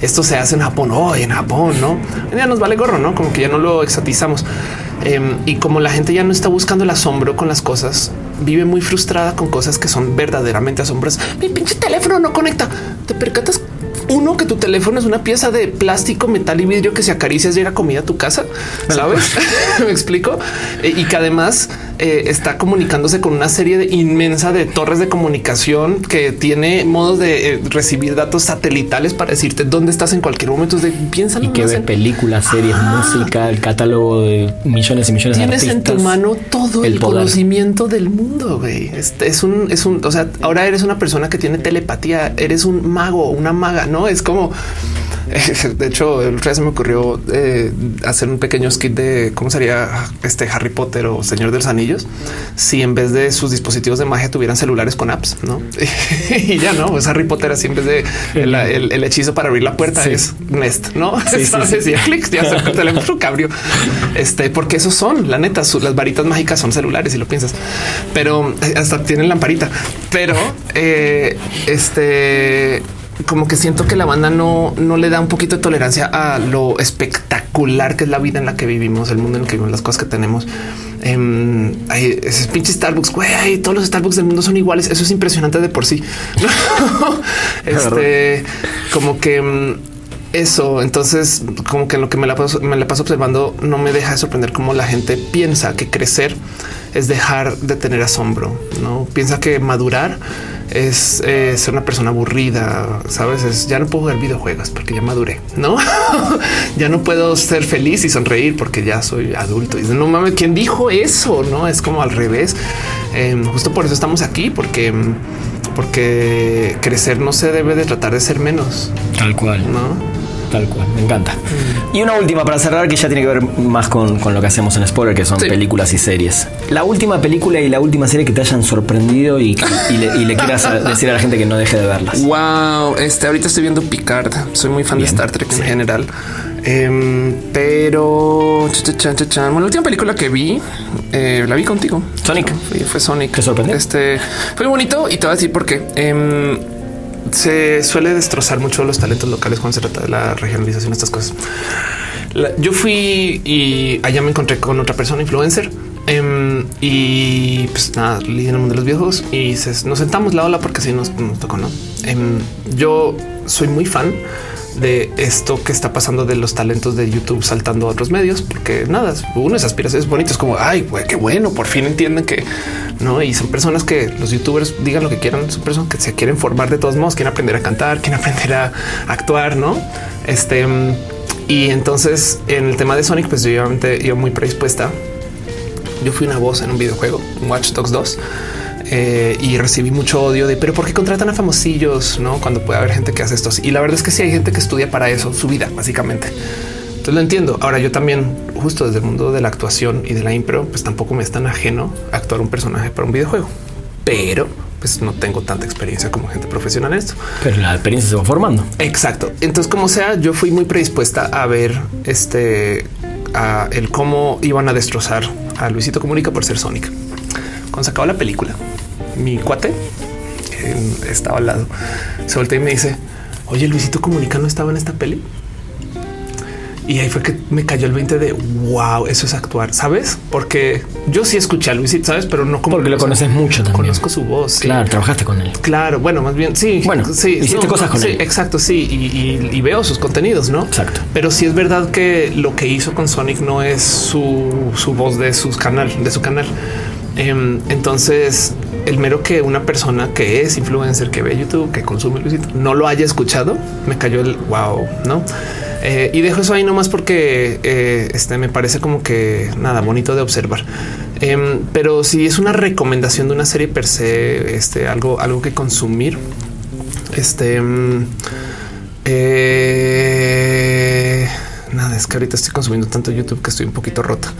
Esto se hace en Japón. Hoy en Japón, no ya nos vale gorro, no como que ya no lo exotizamos. Em, y como la gente ya no está buscando el asombro con las cosas, vive muy frustrada con cosas que son verdaderamente asombrosas. Mi pinche teléfono no conecta. Te percatas uno, que tu teléfono es una pieza de plástico, metal y vidrio que si acaricias llega comida a tu casa, ¿sabes? Me explico. Eh, y que además eh, está comunicándose con una serie de inmensa de torres de comunicación que tiene modos de eh, recibir datos satelitales para decirte dónde estás en cualquier momento. De piensa y que ve películas, series, música, el catálogo de millones y millones de artistas. Tienes en tu mano todo el, conocimiento del mundo. Güey. Es, un, es un, o sea, ahora eres una persona que tiene telepatía, eres un mago, una maga, no es como de hecho, el otro día se me ocurrió eh, hacer un pequeño skit de cómo sería este Harry Potter o Señor de los Anillos si en vez de sus dispositivos de magia tuvieran celulares con apps, no? y ya no, es Harry Potter así en vez de el, hechizo para abrir la puerta es Nest, no? Sí, sí, clics, ya el teléfono cabrio. Este, porque esos son la neta, las varitas mágicas son celulares si lo piensas, pero eh, hasta tienen lamparita, pero eh, este como que siento que la banda no, no le da un poquito de tolerancia a lo espectacular que es la vida en la que vivimos, el mundo en el que vivimos, las cosas que tenemos. Eh, hay ese pinche Starbucks, güey, todos los Starbucks del mundo son iguales. Eso es impresionante de por sí. este, como que mm, eso. Entonces, como que lo que me la, paso, me la paso observando no me deja de sorprender cómo la gente piensa que crecer es dejar de tener asombro. No piensa que madurar es eh, ser una persona aburrida. Sabes, es ya no puedo jugar videojuegos porque ya maduré, no? ya no puedo ser feliz y sonreír porque ya soy adulto. Y no mames, quién dijo eso? No es como al revés. Eh, justo por eso estamos aquí, porque porque crecer no se debe de tratar de ser menos. Tal cual. No? Tal cual, me encanta. Y una última para cerrar que ya tiene que ver más con, con lo que hacemos en Spoiler, que son Sí. películas y series. La última película y la última serie que te hayan sorprendido y, y le, y le quieras decir a la gente que no deje de verlas. Wow, este ahorita estoy viendo Picard. Soy muy fan Bien. de Star Trek en general. Em, pero cha, cha, cha. Bueno, la última película que vi eh, la vi contigo. Sonic. Fue, fue Sonic. ¿Te sorprendió? Este fue bonito y te voy a decir por qué. Em, se suele destrozar mucho los talentos locales cuando se trata de la regionalización estas cosas. Yo fui y allá me encontré con otra persona influencer em, y pues nada, leí en el mundo de los viejos y se- nos sentamos la ola porque así nos, nos tocó, ¿no? Em, yo soy muy fan de esto que está pasando de los talentos de YouTube saltando a otros medios, porque nada, uno es aspiración, es bonito, es como, ay, güey, qué bueno, por fin entienden que no, y son personas que los youtubers digan lo que quieran, son personas que se quieren formar de todos modos, quieren aprender a cantar, quieren aprender a actuar, no? Este, y entonces en el tema de Sonic, pues yo obviamente iba muy predispuesta. Yo fui una voz en un videojuego, Watch Dogs 2. Eh, y recibí mucho odio de pero por qué contratan a famosillos no cuando puede haber gente que hace esto y la verdad es que sí hay gente que estudia para eso su vida básicamente entonces lo entiendo ahora yo también justo desde el mundo de la actuación y de la impro pues tampoco me es tan ajeno actuar un personaje para un videojuego pero pues no tengo tanta experiencia como gente profesional en esto Pero la experiencia se va formando. Exacto. Entonces, como sea, yo fui muy predispuesta a ver este a el cómo iban a destrozar a Luisito Comunica por ser Sonic. Cuando se acabó la película, mi cuate estaba al lado, se voltea y me dice: Oye, Luisito Comunica no estaba en esta peli. Y ahí fue que me cayó el 20 de wow, eso es actuar, sabes? Porque yo sí escuché a Luisito, sabes, pero no como Porque lo conoces mucho también. Conozco su voz. sí. Claro, trabajaste con él. Claro, bueno, más bien sí. Bueno, sí, hiciste cosas con sí, él. Exacto, sí, y, y- y veo sus contenidos, no? Exacto. Pero sí es verdad que lo que hizo con Sonic no es su, su voz de su canal, de su canal. Em, entonces, el mero que una persona que es influencer, que ve YouTube, que consume Luisito, no lo haya escuchado, me cayó el wow, no? Eh, y dejo eso ahí nomás porque eh, este me parece como que nada bonito de observar. Em, pero si es una recomendación de una serie per se, este algo, algo que consumir, este mm, eh, nada, es que ahorita estoy consumiendo tanto YouTube que estoy un poquito rota.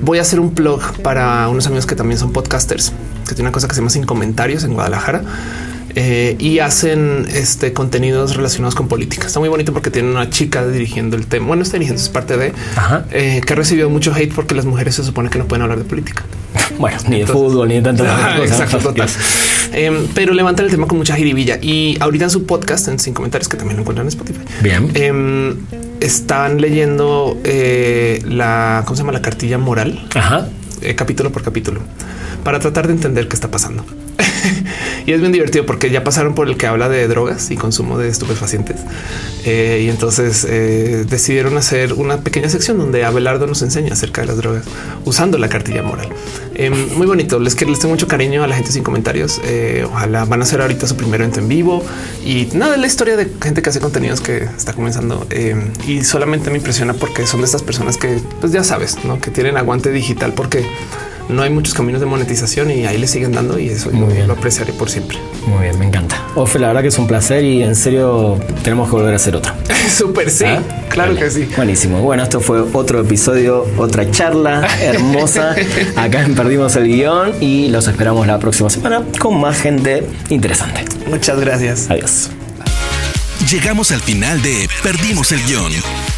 Voy a hacer un blog para unos amigos que también son podcasters, que tiene una cosa que se llama Sin Comentarios en Guadalajara. Eh, y hacen este contenidos relacionados con política. Está muy bonito porque tiene una chica dirigiendo el tema. Bueno, está dirigiendo, es parte de Ajá. eh, que ha recibido mucho hate porque las mujeres se supone que no pueden hablar de política. Bueno, ni de fútbol, ni de tantas otras cosas. Exacto, total. Em, pero levantan el tema con mucha jiribilla y ahorita en su podcast, en sin comentarios, que también lo encuentran en Spotify. Bien. em, están leyendo eh, la, ¿cómo se llama? La cartilla moral, Ajá. capítulo por capítulo, para tratar de entender qué está pasando. y es bien divertido porque ya pasaron por el que habla de drogas y consumo de estupefacientes. Eh, y entonces eh, decidieron hacer una pequeña sección donde Abelardo nos enseña acerca de las drogas usando la cartilla moral. Eh, muy bonito. Les, que les tengo mucho cariño a la gente sin comentarios. Eh, ojalá van a hacer ahorita su primer evento en vivo y nada la historia de gente que hace contenidos que está comenzando. Eh, y solamente me impresiona porque son de estas personas que, pues ya sabes, ¿no? que tienen aguante digital porque no hay muchos caminos de monetización y ahí le siguen dando y eso Muy yo bien. lo apreciaré por siempre. Muy bien, me encanta. Ofe, la verdad que es un placer y en serio tenemos que volver a hacer otro. Súper sí, ¿Ah? claro Vale. que sí. Buenísimo. Bueno, esto fue otro episodio, otra charla hermosa. Acá en Perdimos el Guión y los esperamos la próxima semana con más gente interesante. Muchas gracias. Adiós. Llegamos al final de Perdimos el Guión.